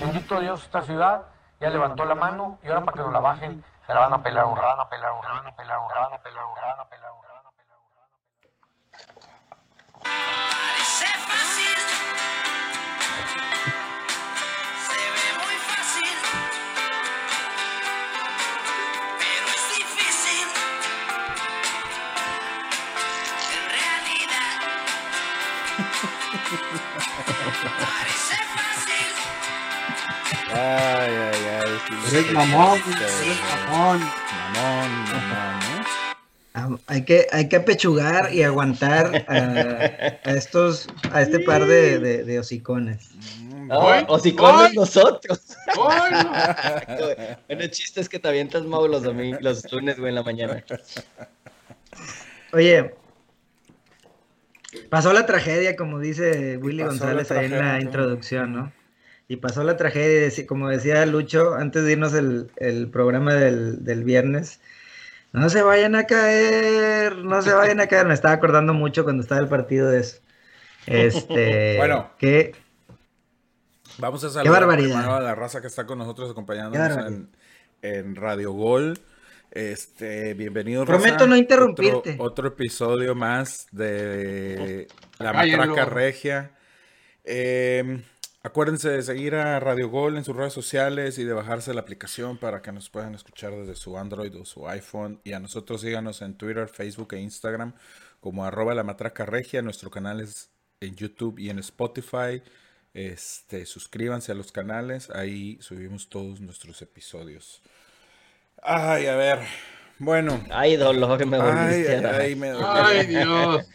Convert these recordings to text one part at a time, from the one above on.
Bendito Dios, esta ciudad ya levantó la mano y ahora para que nos la bajen, se la van a pelar rana, pelar un rana, pelar un rana, pelar un rana, pelar Ay, ay, ay. sí, Eres mamón, eres mamón. Mamón, mamón, ¿no? Ah, Hay que, hay que apechugar y aguantar a, a estos, a este par de, de, de hocicones. O si con ¡Ay! nosotros. ¡Ay, no! Bueno, el chiste es que te avientas Mau los domingos, los lunes, güey, en la mañana. Oye, pasó la tragedia, como dice Willy González ahí en la introducción, ¿no? Y pasó la tragedia, como decía Lucho, antes de irnos el, el programa del, del viernes, no se vayan a caer, no se vayan a caer. Me estaba acordando mucho cuando estaba el partido de eso. Este, Bueno. que Vamos a saludar barbaridad. primero a la raza que está con nosotros Qué acompañándonos barbaridad. en, en Radio Gol. Este, bienvenido. Prometo no interrumpirte. Otro, otro episodio más de La. Matraca Regia. Eh, acuérdense de seguir a Radio Gol en sus redes sociales y de bajarse la aplicación para que nos puedan escuchar desde su Android o su iPhone. Y a nosotros síganos en Twitter, Facebook e Instagram como arroba la matraca regia. Nuestro canal es en YouTube y en Spotify. Este, suscríbanse a los canales, ahí subimos todos nuestros episodios. Ay, a ver. Bueno, Ay, dolor, me ay, volviste ay, a... ay, me dolió. ¡Ay, Dios!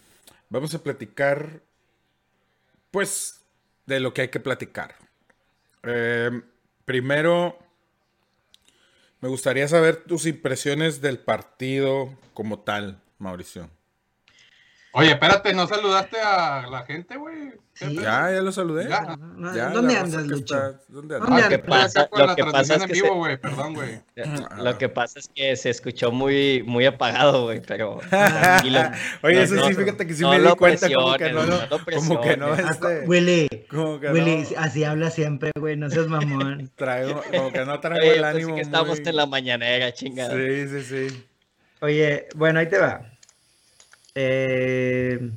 Vamos a platicar, pues, de lo que hay que platicar. Eh, primero, me gustaría saber tus impresiones del partido como tal, Mauricio. Oye, espérate, ¿no saludaste a la gente, güey? ¿Qué Sí. Ya, ya lo saludé. Ya. Ya, ¿Dónde la raza andas, Lucho? está- ¿Dónde andas? ¿Dónde Lo que pasa, lo que pasa es en que vivo, se- güey, perdón, güey. Lo que pasa es que se escuchó muy, muy apagado, güey, pero tranquilo. Oye, No, eso no, sí, fíjate que sí no me di lo cuenta como que no, no lo como que no, este, Willy, como que Willy, no así habla siempre, güey, no seas mamón. traigo, como que no traigo Oye, el pues sí ánimo que estamos muy- en la mañanera, chingada. Sí, sí, sí. Oye, bueno, ahí te va. Eh,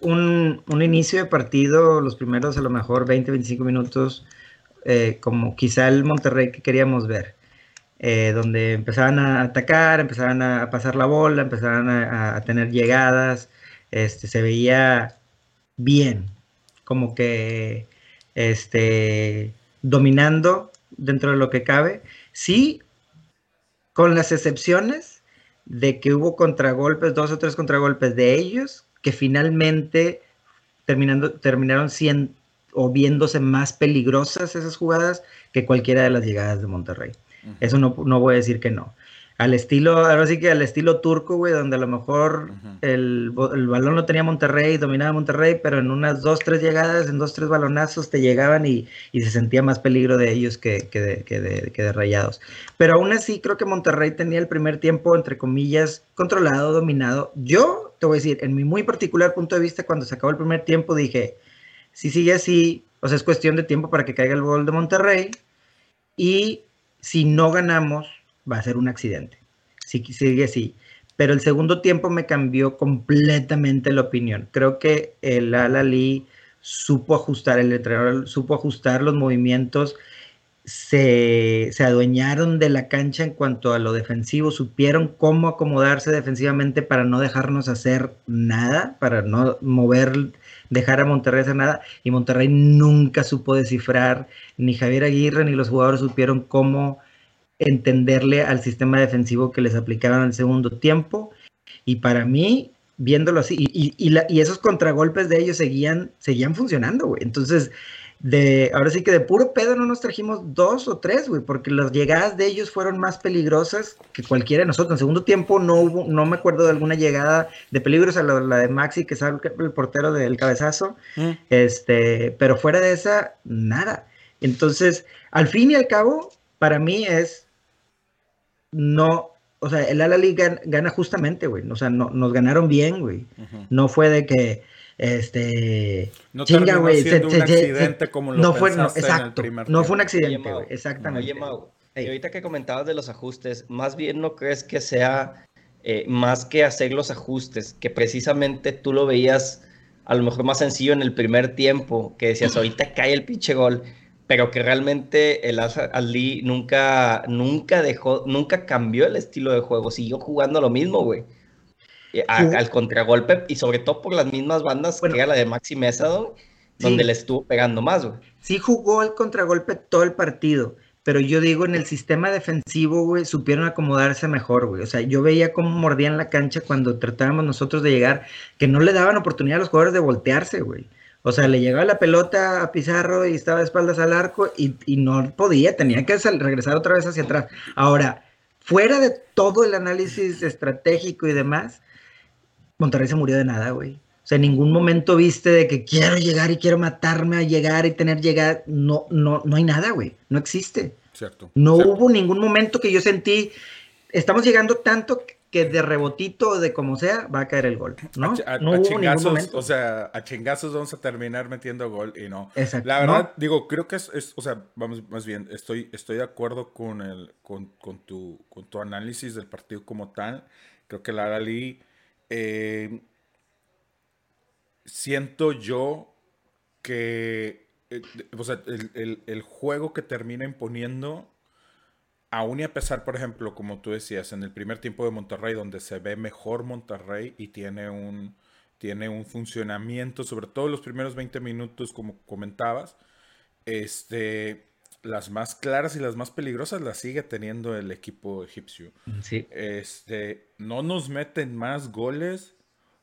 un, un inicio de partido, los primeros a lo mejor 20, 25 minutos, eh, como quizá el Monterrey que queríamos ver, eh, donde empezaban a atacar, empezaban a pasar la bola, empezaban a, a tener llegadas, este, se veía bien, como que este, dominando dentro de lo que cabe. Sí, con las excepciones de que hubo contragolpes, dos o tres contragolpes de ellos, que finalmente terminando, terminaron siendo o viéndose más peligrosas esas jugadas que cualquiera de las llegadas de Monterrey. Eso no, no voy a decir que no. Al estilo, ahora sí que al estilo turco, güey, donde a lo mejor el, el balón lo tenía Monterrey, dominaba Monterrey, pero en unas dos, tres llegadas, en dos, tres balonazos te llegaban y, y se sentía más peligro de ellos que, que de, que de- que de rayados. Pero aún así creo que Monterrey tenía el primer tiempo, entre comillas, controlado, dominado. Yo te voy a decir, en mi muy particular punto de vista, cuando se acabó el primer tiempo, dije, si sigue así, o sea, es cuestión de tiempo para que caiga el gol de Monterrey. Y si no ganamos, va a ser un accidente. Si sigue así. Pero el segundo tiempo me cambió completamente la opinión. Creo que el Al-Ali supo ajustar, el entrenador supo ajustar los movimientos, se, se adueñaron de la cancha en cuanto a lo defensivo, supieron cómo acomodarse defensivamente para no dejarnos hacer nada, para no mover, dejar a Monterrey hacer nada, y Monterrey nunca supo descifrar, ni Javier Aguirre ni los jugadores supieron cómo entenderle al sistema defensivo que les aplicaban al segundo tiempo, y para mí, viéndolo así, y, y- y la- y esos contragolpes de ellos seguían, seguían funcionando, güey, entonces de, ahora sí que de puro pedo no nos trajimos dos o tres, güey, porque las llegadas de ellos fueron más peligrosas que cualquiera de nosotros. En segundo tiempo no hubo, no me acuerdo de alguna llegada de peligros a la, la de Maxi, que sale el portero del cabezazo, Mm. este, pero fuera de esa, nada. Entonces, al fin y al cabo, para mí es no, o sea, el Alali gana, gana justamente, güey. O sea, no, nos ganaron bien, güey. No fue de que, este, No chinga, güey. se- un se- se- accidente como lo no fue, no, pensaste en el exacto. primer No fue un accidente, güey. Exactamente. Oye, Mau, y ahorita que comentabas de los ajustes, más bien no crees que sea eh, más que hacer los ajustes, que precisamente tú lo veías a lo mejor más sencillo en el primer tiempo, que decías, ahorita cae el pinche gol, pero que realmente el Ali nunca, nunca dejó, nunca cambió el estilo de juego, siguió jugando lo mismo, güey. A- al contragolpe y sobre todo por las mismas bandas Bueno. que era la de Maxi Sí. donde le estuvo pegando más, güey. Sí jugó el contragolpe todo el partido, pero yo digo, en el sistema defensivo, güey, supieron acomodarse mejor, güey. O sea, yo veía cómo mordían la cancha cuando tratábamos nosotros de llegar, que no le daban oportunidad a los jugadores de voltearse, güey. O sea, le llegaba la pelota a Pizarro y estaba de espaldas al arco y, y no podía, tenía que regresar otra vez hacia atrás. Ahora, fuera de todo el análisis estratégico y demás, Monterrey se murió de nada, güey. O sea, en ningún momento viste de que quiero llegar y quiero matarme a llegar y tener llegar. No, no, no hay nada, güey. No existe. Cierto. No cierto. hubo ningún momento que yo sentí, estamos llegando tanto que de rebotito o de como sea va a caer el gol. ¿no? A, no chingazos, o sea, a chingazos vamos a terminar metiendo gol y no. Exacto. La ¿no? verdad, digo, creo que es, es- o sea, vamos, más bien, estoy, estoy de acuerdo con el, con, con tu, con tu análisis del partido como tal. Creo que la Lee, eh, siento yo que, eh, o sea, el, el- el juego que termina imponiendo, aún y a pesar, por ejemplo, como tú decías, en el primer tiempo de Monterrey, donde se ve mejor Monterrey y tiene un, tiene un funcionamiento, sobre todo los primeros 20 minutos, como comentabas, este, las más claras y las más peligrosas las sigue teniendo el equipo egipcio. Sí. Este, no nos meten más goles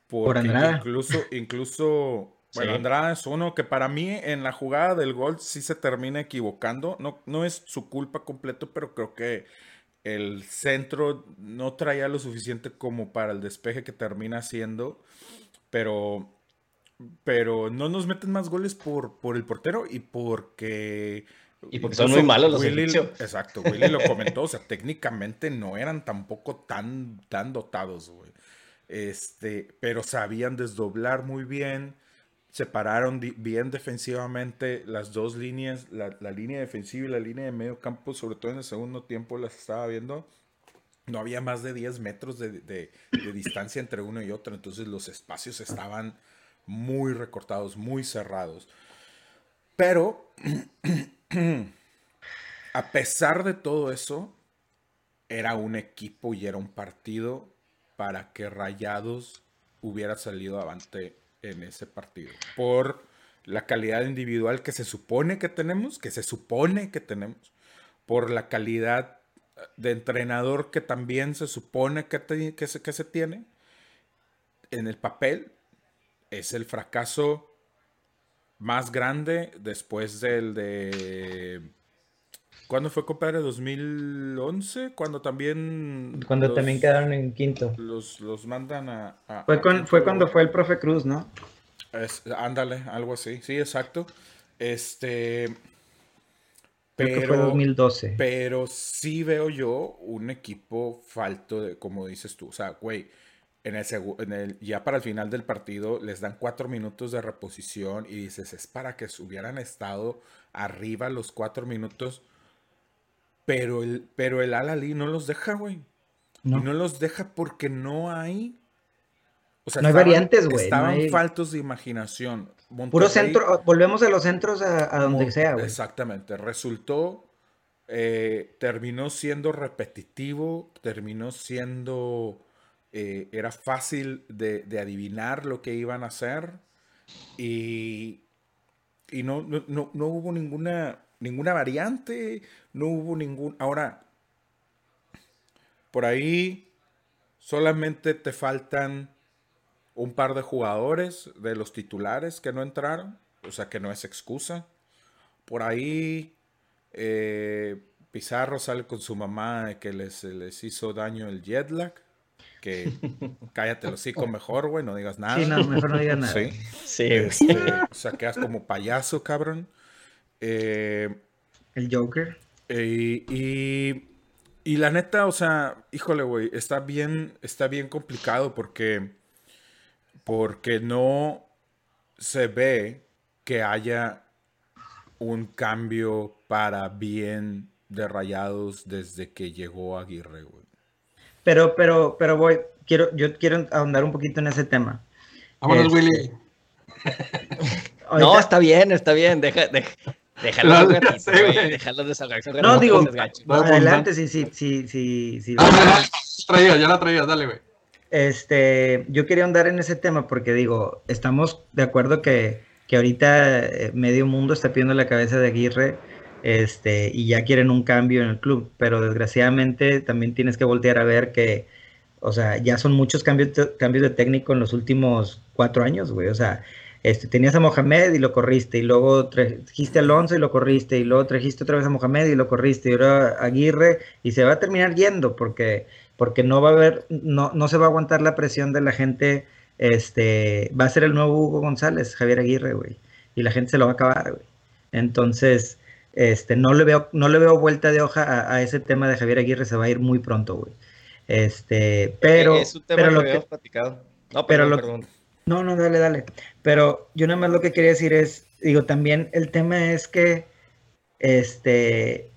Por porque Andrada. incluso, incluso, bueno, Sí. Andrada es uno que para mí en la jugada del gol sí se termina equivocando. No, no es su culpa completo, pero creo que el centro no traía lo suficiente como para el despeje que termina haciendo. Pero, pero no nos meten más goles por, por el portero y porque... Y porque son muy malos los Willy-. Exacto, Willy lo comentó, o sea, técnicamente no eran tampoco tan, tan dotados, güey. Este, pero sabían desdoblar muy bien, separaron bien defensivamente las dos líneas, la, la línea defensiva y la línea de medio campo, sobre todo en el segundo tiempo las estaba viendo. No había más de 10 metros de, de- de distancia entre uno y otro, entonces los espacios estaban muy recortados, muy cerrados. Pero, a pesar de todo eso, era un equipo y era un partido para que Rayados hubiera salido avante en ese partido. Por la calidad individual que se supone que tenemos, que se supone que tenemos, por la calidad de entrenador que también se supone que, te- que se, que se tiene, en el papel es el fracaso más grande después del de... ¿Cuándo fue, compadre? ¿2011? Cuando también... Cuando los- también quedaron en quinto. Los, los mandan a... a- Fue, con- fue cuando fue el profe Cruz, ¿no? Es- ándale, algo así. Sí, exacto. Este... Creo que fue Pero, 2012. pero sí veo yo un equipo falto de, como dices tú. O sea, güey, en el, en el ya para el final del partido les dan cuatro minutos de reposición y dices, es para que hubieran estado arriba los cuatro minutos. Pero el, pero el Al-Ali no los deja, güey. No. Y no los deja porque no hay. O sea, No hay variantes, güey, no Estaban hay- faltos de imaginación. Puro Monterrey- centro, volvemos a los centros a, a donde sea, güey. Exactamente. Resultó, eh, terminó siendo repetitivo, terminó siendo, eh, era fácil de, de adivinar lo que iban a hacer y, y no, no, no- no hubo ninguna, ninguna variante, no hubo ningún... Ahora, por ahí solamente te faltan un par de jugadores de los titulares que no entraron, o sea que no es excusa. Por ahí eh, Pizarro sale con su mamá de que les, les hizo daño el jet lag. Que cállate los hocico mejor, güey, no digas nada. Sí, no, mejor no digas nada. Sí. Sí, Este, o sea, quedas como payaso, cabrón. Eh, El Joker. Eh, y, y la neta, o sea, híjole, güey, está bien, está bien complicado porque, porque no se ve que haya un cambio para bien de Rayados desde que llegó Aguirre, güey. Pero, pero, pero voy, quiero, yo quiero ahondar un poquito en ese tema. Vámonos, Este, Willy. No, está bien, está bien. Deja, deja, déjalo No, ratito, sé, güey. desahogarse No, digo, no adelante, sí, sí, sí, sí, sí. Ah, ya la traías, ya la traías, dale, güey. Este, yo quería andar en ese tema porque digo, estamos de acuerdo que, que ahorita eh, medio mundo está pidiendo la cabeza de Aguirre, este, y ya quieren un cambio en el club, pero desgraciadamente también tienes que voltear a ver que, o sea, ya son muchos cambios, de- cambios de técnico en los últimos cuatro años, güey, o sea, este, tenías a Mohamed y lo corriste, y luego trajiste a Alonso y lo corriste, y luego trajiste otra vez a Mohamed y lo corriste, y ahora a Aguirre, y se va a terminar yendo porque porque no va a haber, no, no se va a aguantar la presión de la gente, este, va a ser el nuevo Hugo González, Javier Aguirre, güey, y la gente se lo va a acabar, güey. Entonces, este, no le veo, no le veo vuelta de hoja a, a ese tema de Javier Aguirre, se va a ir muy pronto, güey. Este, pero, es un tema pero que lo habíamos que, platicado. No, pero perdón, lo- perdón. no, no, dale, dale. Pero yo nada más lo que quería decir es, digo, también el tema es que, este,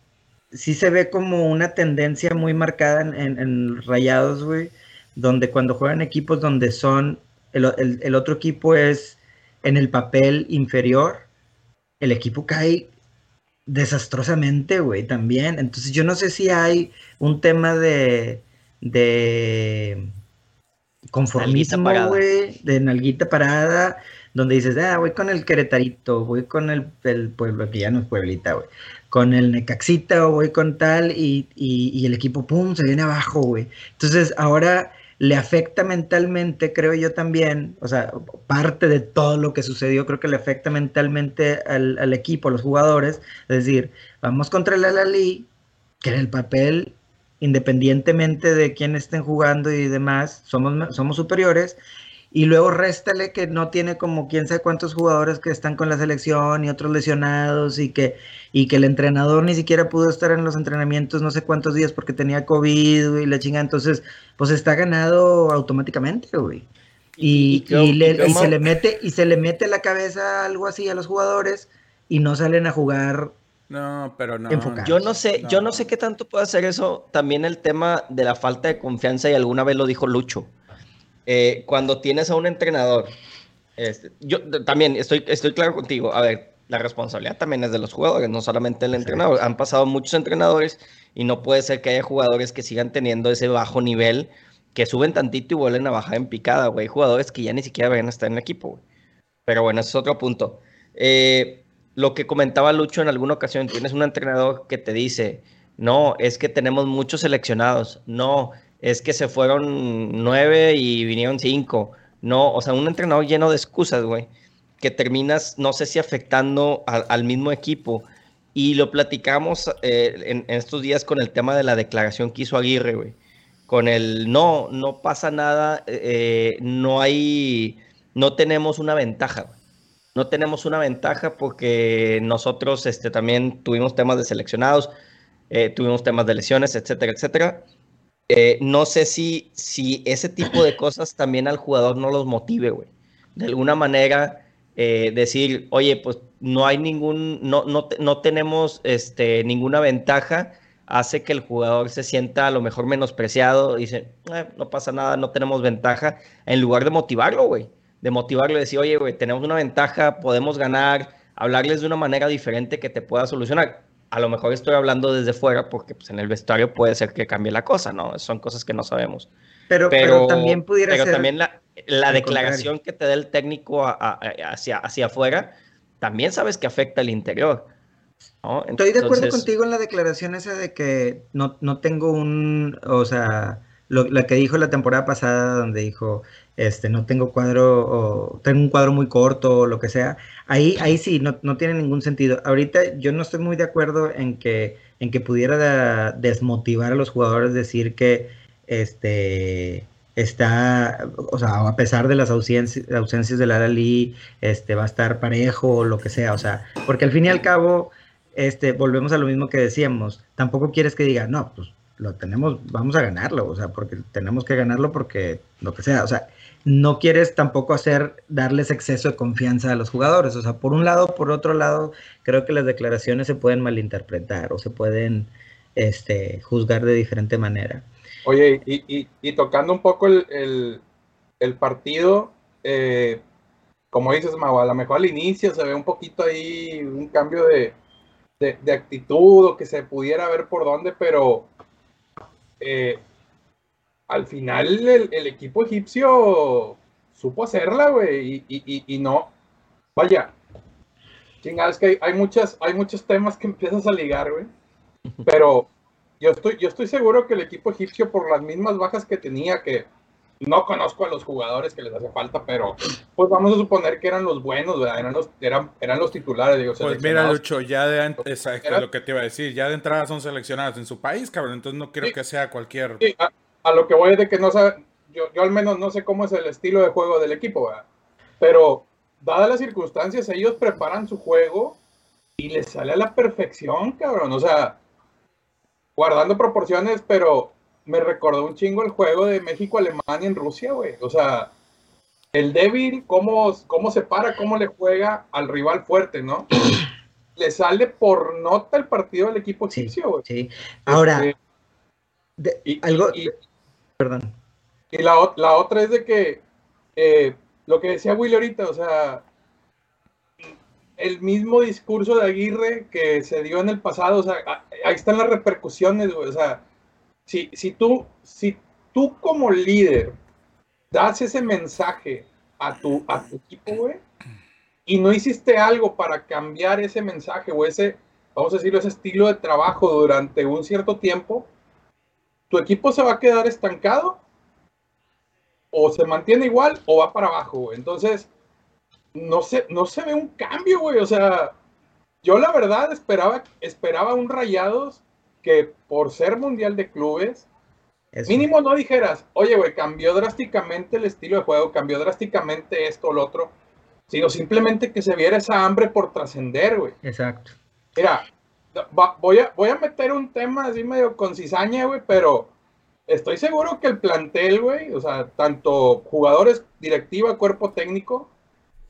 sí se ve como una tendencia muy marcada en, en- en Rayados, güey, donde cuando juegan equipos donde son, el, el- el otro equipo es en el papel inferior, el equipo cae desastrosamente, güey, también. Entonces yo no sé si hay un tema de, de conformismo, güey, de nalguita parada, donde dices, ah, voy con el Queretarito, voy con el, el pueblo, que ya no es pueblita, güey, con el Necaxita o voy con tal, y, y- el equipo, pum, se viene abajo, güey. Entonces ahora le afecta mentalmente, creo yo también, o sea, parte de todo lo que sucedió, creo que le afecta mentalmente al, al equipo, a los jugadores, es decir, vamos contra el Alali, que en el papel, independientemente de quién estén jugando y demás, somos, somos superiores. Y luego réstale que no tiene como quién sabe cuántos jugadores que están con la selección y otros lesionados y que, y que el entrenador ni siquiera pudo estar en los entrenamientos no sé cuántos días porque tenía COVID y la chinga. Entonces, pues está ganado automáticamente, güey. Y, Y- y creo- y le- y se le mete, y se le mete la cabeza algo así a los jugadores y no salen a jugar. No, pero no. Enfocado. Yo no sé, yo no sé qué tanto puede hacer eso. También el tema de la falta de confianza, y alguna vez lo dijo Lucho. Eh, cuando tienes a un entrenador, este, yo también estoy, estoy claro contigo. A ver, la responsabilidad también es de los jugadores, no solamente del entrenador. Han pasado muchos entrenadores y no puede ser que haya jugadores que sigan teniendo ese bajo nivel, que suben tantito y vuelven a bajar en picada, güey. Jugadores que ya ni siquiera van a estar en el equipo, güey. Pero bueno, ese es otro punto. Eh, lo que comentaba Lucho en alguna ocasión, tienes un entrenador que te dice, no, es que tenemos muchos seleccionados, no, es que se fueron nueve y vinieron cinco, no, o sea, un entrenador lleno de excusas, güey, que terminas, no sé si afectando al mismo equipo. Y lo platicamos eh, en, estos días con el tema de la declaración que hizo Aguirre, güey. Con el no, no pasa nada, eh, no hay, no tenemos una ventaja, no tenemos una ventaja porque nosotros este, también tuvimos temas de seleccionados, eh, tuvimos temas de lesiones, etcétera, etcétera. Eh, no sé si, si ese tipo de cosas también al jugador no los motive, güey. De alguna manera, eh, decir, oye, pues no hay ningún, no, no, no tenemos este, ninguna ventaja, hace que el jugador se sienta a lo mejor menospreciado, dice, "Eh, no pasa nada, no tenemos ventaja, en lugar de motivarlo, güey de motivarlo decir, oye, güey, tenemos una ventaja, podemos ganar, hablarles de una manera diferente que te pueda solucionar. A lo mejor estoy hablando desde fuera porque pues, en el vestuario puede ser que cambie la cosa, ¿no? Son cosas que no sabemos. Pero, Pero, pero también pudiera pero ser. también la, la declaración que te da el técnico a- a- a- hacia, hacia afuera, también sabes que afecta al interior. ¿no? Estoy de acuerdo Entonces, contigo en la declaración esa de que no, no tengo un, o sea, lo, la que dijo la temporada pasada donde dijo, este, no tengo cuadro, o tengo un cuadro muy corto o lo que sea. Ahí, ahí sí, no, no tiene ningún sentido. Ahorita yo no estoy muy de acuerdo en que, en que pudiera desmotivar a los jugadores decir que, este, está, o sea, a pesar de las ausencias, ausencias del Alali, este, va a estar parejo o lo que sea, o sea, porque al fin y al cabo, este, volvemos a lo mismo que decíamos. Tampoco quieres que diga, no, pues lo tenemos, vamos a ganarlo, o sea, porque tenemos que ganarlo porque lo que sea, o sea, no quieres tampoco hacer, darles exceso de confianza a los jugadores, o sea, por un lado, por otro lado, creo que las declaraciones se pueden malinterpretar o se pueden, este, juzgar de diferente manera. Oye, y, tocando un poco el, partido, eh, como dices, Mau, a lo mejor al inicio se ve un poquito ahí un cambio de actitud o que se pudiera ver por dónde, pero eh, al final el, el equipo egipcio supo hacerla, güey, y, y- y- y no, vaya, chingada, es que hay, hay muchas, hay muchos temas que empiezas a ligar, güey, pero yo estoy, yo estoy seguro que el equipo egipcio, por las mismas bajas que tenía, que no conozco a los jugadores que les hace falta, pero pues vamos a suponer que eran los buenos, ¿verdad? Eran los, eran, eran los titulares, digo, Pues mira. Lucho, ya de exacto, lo que te iba a decir, ya de entrada son seleccionados en su país, cabrón, entonces no quiero Sí. que sea cualquier... Sí, a, a lo que voy es de que no sabe, yo, yo al menos no sé cómo es el estilo de juego del equipo, ¿verdad? Pero dadas las circunstancias, ellos preparan su juego y les sale a la perfección, cabrón. O sea, guardando proporciones, pero me recordó un chingo el juego de México-Alemania en Rusia, güey. O sea, el débil, cómo, cómo se para, cómo le juega al rival fuerte, ¿no? le sale por nota el partido del equipo Sí, egipcio, güey. sí. Ahora, Este, de- y- algo, y- perdón. Y la, la otra es de que eh, lo que decía Willy ahorita, o sea, el mismo discurso de Aguirre que se dio en el pasado, o sea, ahí están las repercusiones, güey, o sea, si, si, tú, si tú como líder das ese mensaje a tu, a tu equipo, güey, y no hiciste algo para cambiar ese mensaje o ese, vamos a decirlo, ese estilo de trabajo durante un cierto tiempo, tu equipo se va a quedar estancado o se mantiene igual o va para abajo, güey. Entonces, no se, no se ve un cambio, güey. O sea, yo la verdad esperaba, esperaba un Rayados que por ser mundial de clubes, Eso. mínimo no dijeras, oye, güey, cambió drásticamente el estilo de juego, cambió drásticamente esto o lo otro, sino simplemente que se viera esa hambre por trascender, güey. Exacto. Mira, voy, a, voy a meter un tema así medio con cizaña, güey, pero estoy seguro que el plantel, güey, o sea, tanto jugadores, directiva, cuerpo técnico,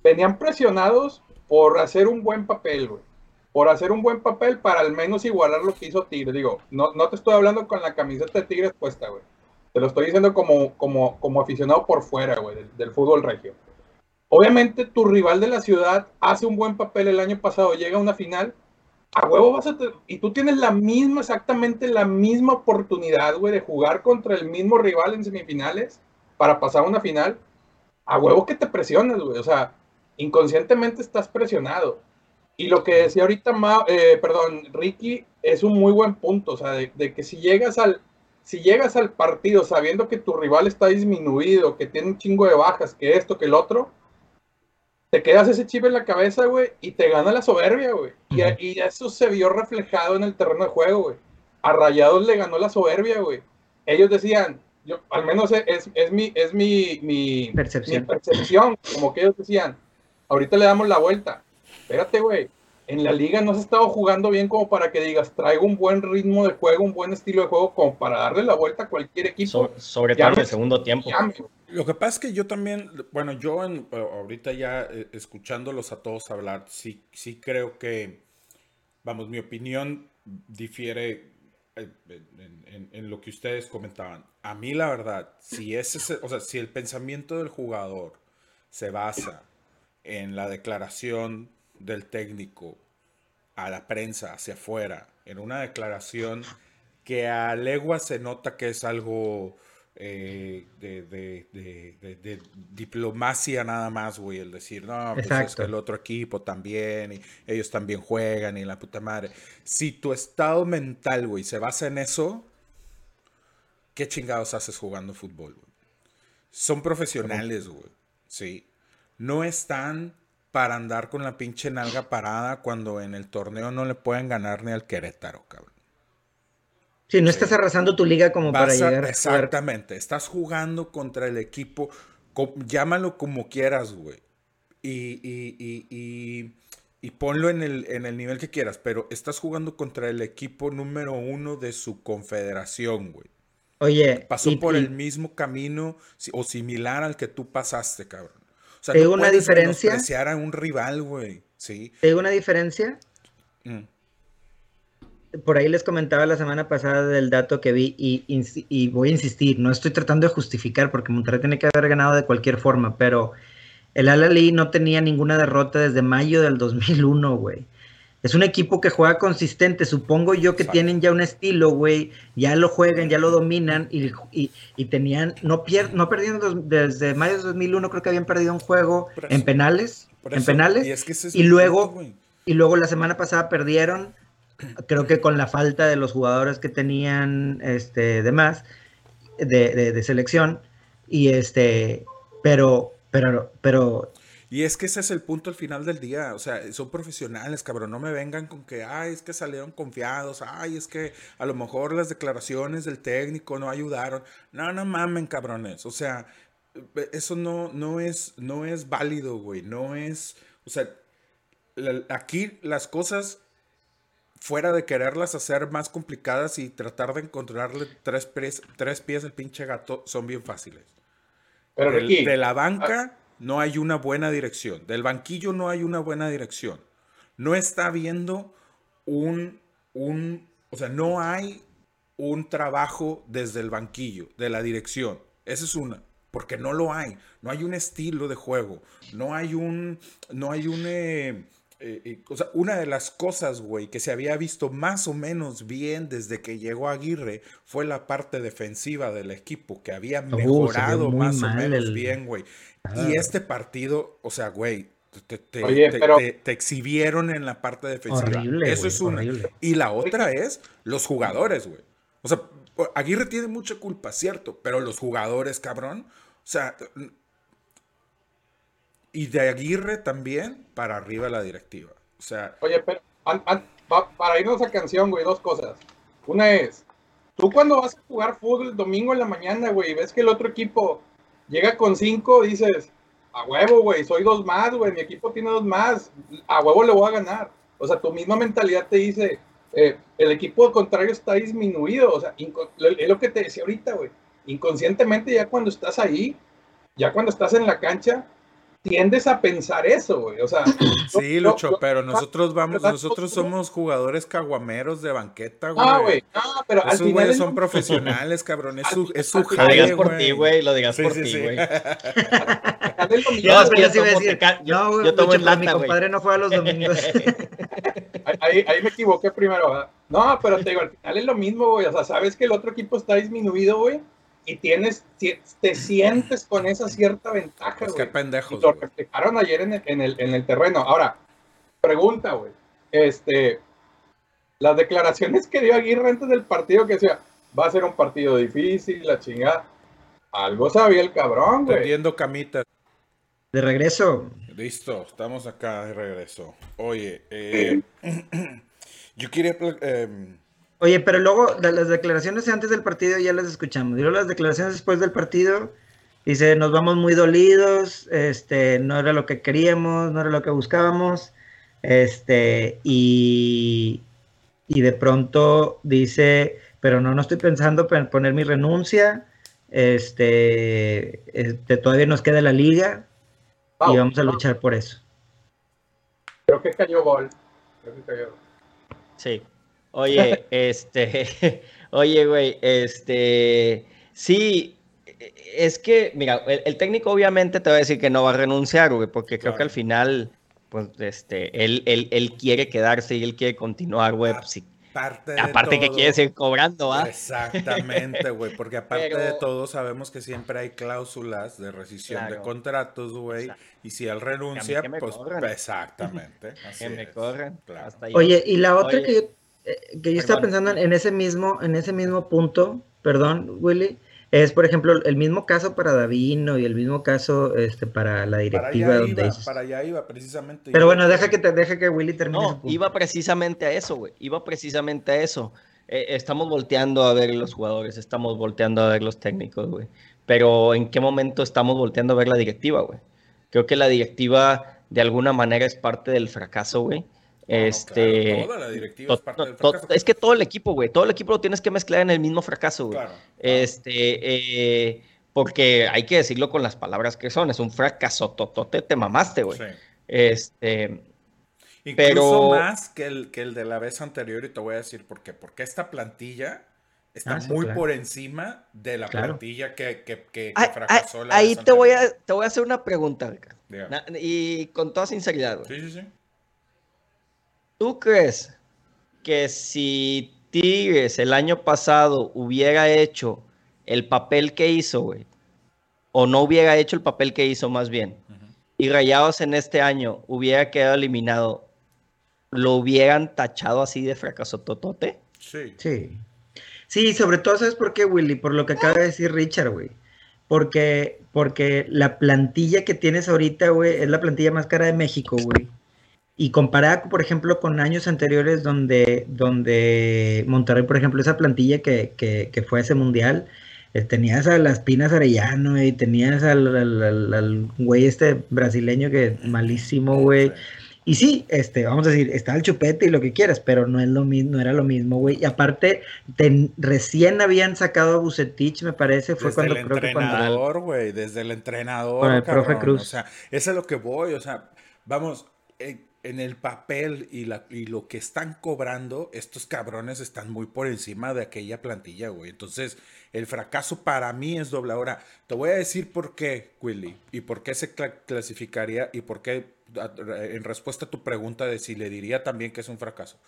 venían presionados por hacer un buen papel, güey. Por hacer un buen papel para al menos igualar lo que hizo Tigres. Digo, no, no te estoy hablando con la camiseta de Tigres puesta, güey. Te lo estoy diciendo como, como, como aficionado por fuera, güey, del, del fútbol regio. Obviamente tu rival de la ciudad hace un buen papel el año pasado, llega a una final, a huevo vas a y tú tienes la misma, exactamente la misma oportunidad, güey, de jugar contra el mismo rival en semifinales para pasar a una final, a huevo que te presionas, güey, o sea, inconscientemente estás presionado. Y lo que decía ahorita, Ma- eh, perdón, Ricky, es un muy buen punto, o sea, de, de que si llegas al si llegas al partido sabiendo que tu rival está disminuido, que tiene un chingo de bajas, que esto, que el otro, te quedas ese chip en la cabeza, güey, y te gana la soberbia, güey. Y, y eso se vio reflejado en el terreno de juego, güey. A Rayados le ganó la soberbia, güey. Ellos decían, yo, al menos es, es mi, es mi, mi, Percepción. mi percepción, como que ellos decían, ahorita le damos la vuelta. Espérate, güey. En la liga no se ha estado jugando bien como para que digas, traigo un buen ritmo de juego, un buen estilo de juego, como para darle la vuelta a cualquier equipo. So- sobre todo en el segundo tiempo. Ya. Lo que pasa es que yo también, bueno, yo en- ahorita ya eh, escuchándolos a todos hablar, sí, sí creo que, vamos, mi opinión difiere eh, en, en- en lo que ustedes comentaban. A mí la verdad, si ese, o sea, si el pensamiento del jugador se basa en la declaración del técnico a la prensa hacia afuera, en una declaración que a legua se nota que es algo eh, de, de- de- de- de diplomacia nada más, güey, el decir, no, pues es que el otro equipo también, y ellos también juegan, y la puta madre. Si tu estado mental, güey, se basa en eso, ¿qué chingados haces jugando fútbol, güey? Son profesionales, güey, sí. No están para andar con la pinche nalga parada cuando en el torneo no le pueden ganar ni al Querétaro, cabrón. Sí, no estás arrasando tu liga como para a- llegar a jugar. exactamente, estás jugando contra el equipo, co- llámalo como quieras, güey. Y, y- y- y ponlo en el, en el nivel que quieras, pero estás jugando contra el equipo número uno de su confederación, güey. Oye, Pasó por el mismo camino o similar al que tú pasaste, cabrón. O sea, Te digo una diferencia. a un rival, güey. Sí. te digo una diferencia. Mm. Por ahí les comentaba la semana pasada del dato que vi y, voy a insistir, no estoy tratando de justificar porque Monterrey tiene que haber ganado de cualquier forma, pero el Al-Ali no tenía ninguna derrota desde mayo del 2001, güey. Es un equipo que juega consistente, supongo yo que Exacto. tienen ya un estilo, güey, ya lo juegan, ya lo dominan y, tenían, no, pier, no perdieron dos- desde mayo del 2001, creo que habían perdido un juego en penales, en penales, y es que es luego- punto, y luego la semana pasada perdieron, creo que con la falta de los jugadores que tenían este, de más, de, selección, y este, pero, pero, pero, Y es que ese es el punto al final del día. O sea, son profesionales, cabrón. No me vengan con que, ay, es que salieron confiados. Ay, es que a lo mejor las declaraciones del técnico no ayudaron. No, no mamen, cabrones. O sea, eso no, no, es, no es válido, güey. No es. O sea, aquí las cosas, fuera de quererlas hacer más complicadas y tratar de encontrarle tres pies, tres pies al pinche gato, son bien fáciles. Pero Del- Ricky, de la banca no hay una buena dirección. Del banquillo no hay una buena dirección. No está habiendo un, un, o sea, no hay un trabajo desde el banquillo, de la dirección. Esa es una, porque no lo hay. No hay un estilo de juego. No hay un, no hay un, eh, eh, eh, o sea, una de las cosas, güey, que se había visto más o menos bien desde que llegó Aguirre fue la parte defensiva del equipo, que había vio mejorado más o menos el- bien, güey. Ah. Y este partido, o sea, güey, te, te- Oye, te- pero- te- te exhibieron en la parte defensiva. Horrible, Eso es una. horrible. Y la otra es los jugadores, güey. O sea, Aguirre tiene mucha culpa, cierto, pero los jugadores, cabrón. O sea, y de Aguirre también para arriba la directiva. O sea, Oye, pero an- an- pa- para irnos a canción, güey, dos cosas. Una es, tú cuando vas a jugar fútbol domingo en la mañana, güey, ves que el otro equipo llega con cinco, dices, a huevo, güey, soy dos más, güey, mi equipo tiene dos más, a huevo le voy a ganar. O sea, tu misma mentalidad te dice, eh, el equipo contrario está disminuido, o sea, es lo que te decía ahorita, güey. Inconscientemente ya cuando estás ahí, ya cuando estás en la cancha, tiendes a pensar eso, güey. O sea, sí, yo- Lucho, yo- pero nosotros vamos, ¿verdad? nosotros somos jugadores caguameros de banqueta, güey. Ah, güey, no, pero al Esos final güeyes es son profesionales, cabrón. Es Al su, es su al final- Lo jale, digas por ti, güey, lo digas Sí, por sí, ti, güey. al final No, pero yo sí a decir, yo- no, güey, yo tomo Lucho, mi lata, güey. compadre no juega los domingos. Ahí, ahí me equivoqué primero, ¿verdad? No, pero te digo, al final es lo mismo, güey. O sea, sabes que el otro equipo está disminuido, güey. Y tienes, ti- te sientes con esa cierta ventaja, Pues qué güey. Y pendejos. lo reflejaron ayer en el, en el, en el terreno. Ahora, pregunta, güey. Este, las declaraciones que dio Aguirre antes del partido, que decía, va a ser un partido difícil, la chingada. Algo sabía el cabrón, güey. Tendiendo camitas. De regreso, Listo, estamos acá de regreso. Oye, eh, yo quería... em, Oye, pero luego de las declaraciones antes del partido ya las escuchamos. Y luego las declaraciones después del partido, dice, nos vamos muy dolidos, este, no era lo que queríamos, no era lo que buscábamos, este, y, y de pronto dice, pero no, no estoy pensando en poner mi renuncia, este, este, todavía nos queda la liga y vamos a luchar por eso. Creo que cayó gol. Creo que cayó. Sí. Oye, este, oye, güey, este, sí, es que, mira, el, el técnico obviamente te va a decir que no va a renunciar, güey, porque creo que al final, pues, este, él, él, él quiere quedarse y él quiere continuar, güey, pues, sí. Parte de Aparte que quiere seguir cobrando, ¿ah? Exactamente, güey, porque aparte de todo sabemos que siempre hay cláusulas de rescisión de contratos, güey, y si él renuncia, que pues exactamente. así Que me es, corran. claro. hasta yo. Oye, y la otra Oye, que yo, que yo estaba pensando en ese mismo, en ese mismo punto, perdón, Willy, es por ejemplo el mismo caso para Davino y el mismo caso este para la Para directiva allá, donde iba, dices- para allá iba, precisamente. Pero bueno, deja que te deja que Willy termine su No, punto. iba precisamente a eso, güey. Iba precisamente a eso. Eh, estamos volteando a ver los jugadores, estamos volteando a ver los técnicos, güey. Pero ¿en qué momento estamos volteando a ver la directiva, güey? Creo que la directiva de alguna manera es parte del fracaso, güey. Este, Claro, toda la directiva es parte del fracaso. es que todo el equipo, güey, todo el equipo lo tienes que mezclar en el mismo fracaso, güey. Claro. Este, eh, porque hay que decirlo con las palabras que son, es un fracaso totote, te mamaste, güey. Sí. Este, Incluso Pero- más que el, que el de la vez anterior, y te voy a decir por qué. Porque esta plantilla está Ah, sí, muy claro. por encima de la Claro. plantilla que, que, que- ah, ah, fracasó la ahí vez te voy, a, te voy a hacer una pregunta, Ricardo. Y con toda sinceridad, güey. Sí, sí, sí. ¿Tú crees que si Tigres el año pasado hubiera hecho el papel que hizo, güey, o no hubiera hecho el papel que hizo más bien, y Rayados en este año hubiera quedado eliminado, lo hubieran tachado así de fracaso totote? Sí. Sí. Sí, sobre todo, ¿sabes por qué, Willy? Por lo que acaba de decir Richard, güey. Porque, porque la plantilla que tienes ahorita, güey, es la plantilla más cara de México, güey. Y comparada, por ejemplo, con años anteriores donde, donde Monterrey, por ejemplo, esa plantilla que, que, que fue a ese mundial, eh, tenías a las Pinas Arellano y tenías al, al, al- al güey este brasileño que malísimo, güey. Y sí, este, vamos a decir, está el chupete y lo que quieras, pero no es lo mismo, no era lo mismo, güey. Y aparte, recién habían sacado a Bucetich, me parece, fue Desde cuando el creo que cuando. entrenador, güey, desde el entrenador, Con el profe Cruz. O sea, eso es lo que voy, o sea, vamos, en, en el papel y, la, y lo que están cobrando, estos cabrones están muy por encima de aquella plantilla, güey. Entonces, el fracaso para mí es doble. Ahora, te voy a decir por qué, Willy, y por qué se cla- clasificaría y por qué, en respuesta a tu pregunta de si le diría también que es un fracaso.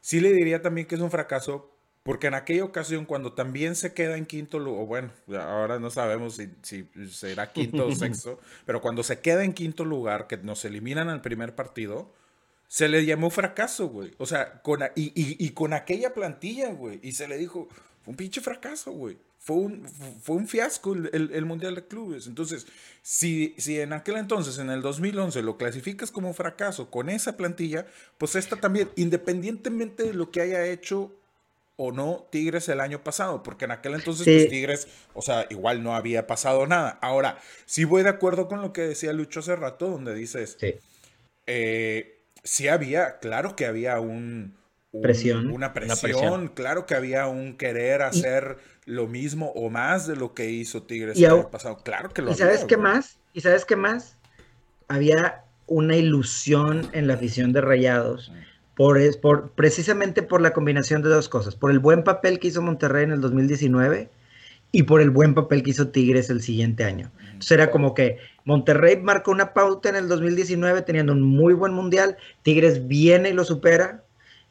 Sí le diría también que es un fracaso porque en aquella ocasión, cuando también se queda en quinto lugar, o bueno, ahora no sabemos si, si será quinto o sexto, pero cuando se queda en quinto lugar, que nos eliminan al primer partido, se le llamó fracaso, güey. O sea, con, a- y, y- y con aquella plantilla, güey. Y se le dijo, fue un pinche fracaso, güey. Fue un, fue un fiasco el, el- el Mundial de Clubes. Entonces, si, si en aquel entonces, en el 2011, lo clasificas como fracaso con esa plantilla, pues esta también, independientemente de lo que haya hecho o no Tigres el año pasado, porque en aquel entonces Sí. pues Tigres, o sea, igual no había pasado nada. Ahora, sí voy de acuerdo con lo que decía Lucho hace rato, donde dices, Sí. eh, sí había, claro que había un, un- Presión. una presión, presión. claro que había un querer hacer lo mismo o más de lo que hizo Tigres Y el au- año pasado. Claro que lo ¿Y había. sabes qué más? ¿Y sabes qué más? Había una ilusión en la afición de Rayados. Por, es- por, precisamente por la combinación de dos cosas. Por el buen papel que hizo Monterrey en el 2019 y por el buen papel que hizo Tigres el siguiente año. Entonces era como que Monterrey marcó una pauta en el 2019 teniendo un muy buen mundial, Tigres viene y lo supera,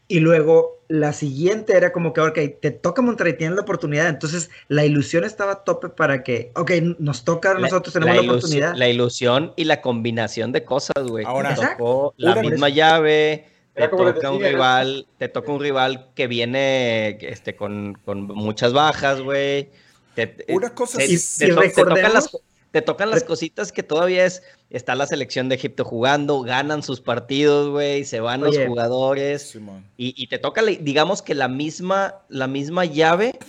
y luego la siguiente era como que, ok, te toca Monterrey, tienes la oportunidad, entonces la ilusión estaba a tope para que, ok, nos toca, La- nosotros tenemos la, oportunidad. la ilusión y la combinación de cosas, güey. Ahora, tocó la misma llave, te toca un rival, te toca un rival que viene este, con, con muchas bajas, güey. Una cosa te, es- te to- te tocan recordemos- las, te tocan las cositas que todavía es, está la selección de Egipto jugando, ganan sus partidos, güey, se van Oye. los jugadores. Y, y te toca, le- digamos que la misma, la misma llave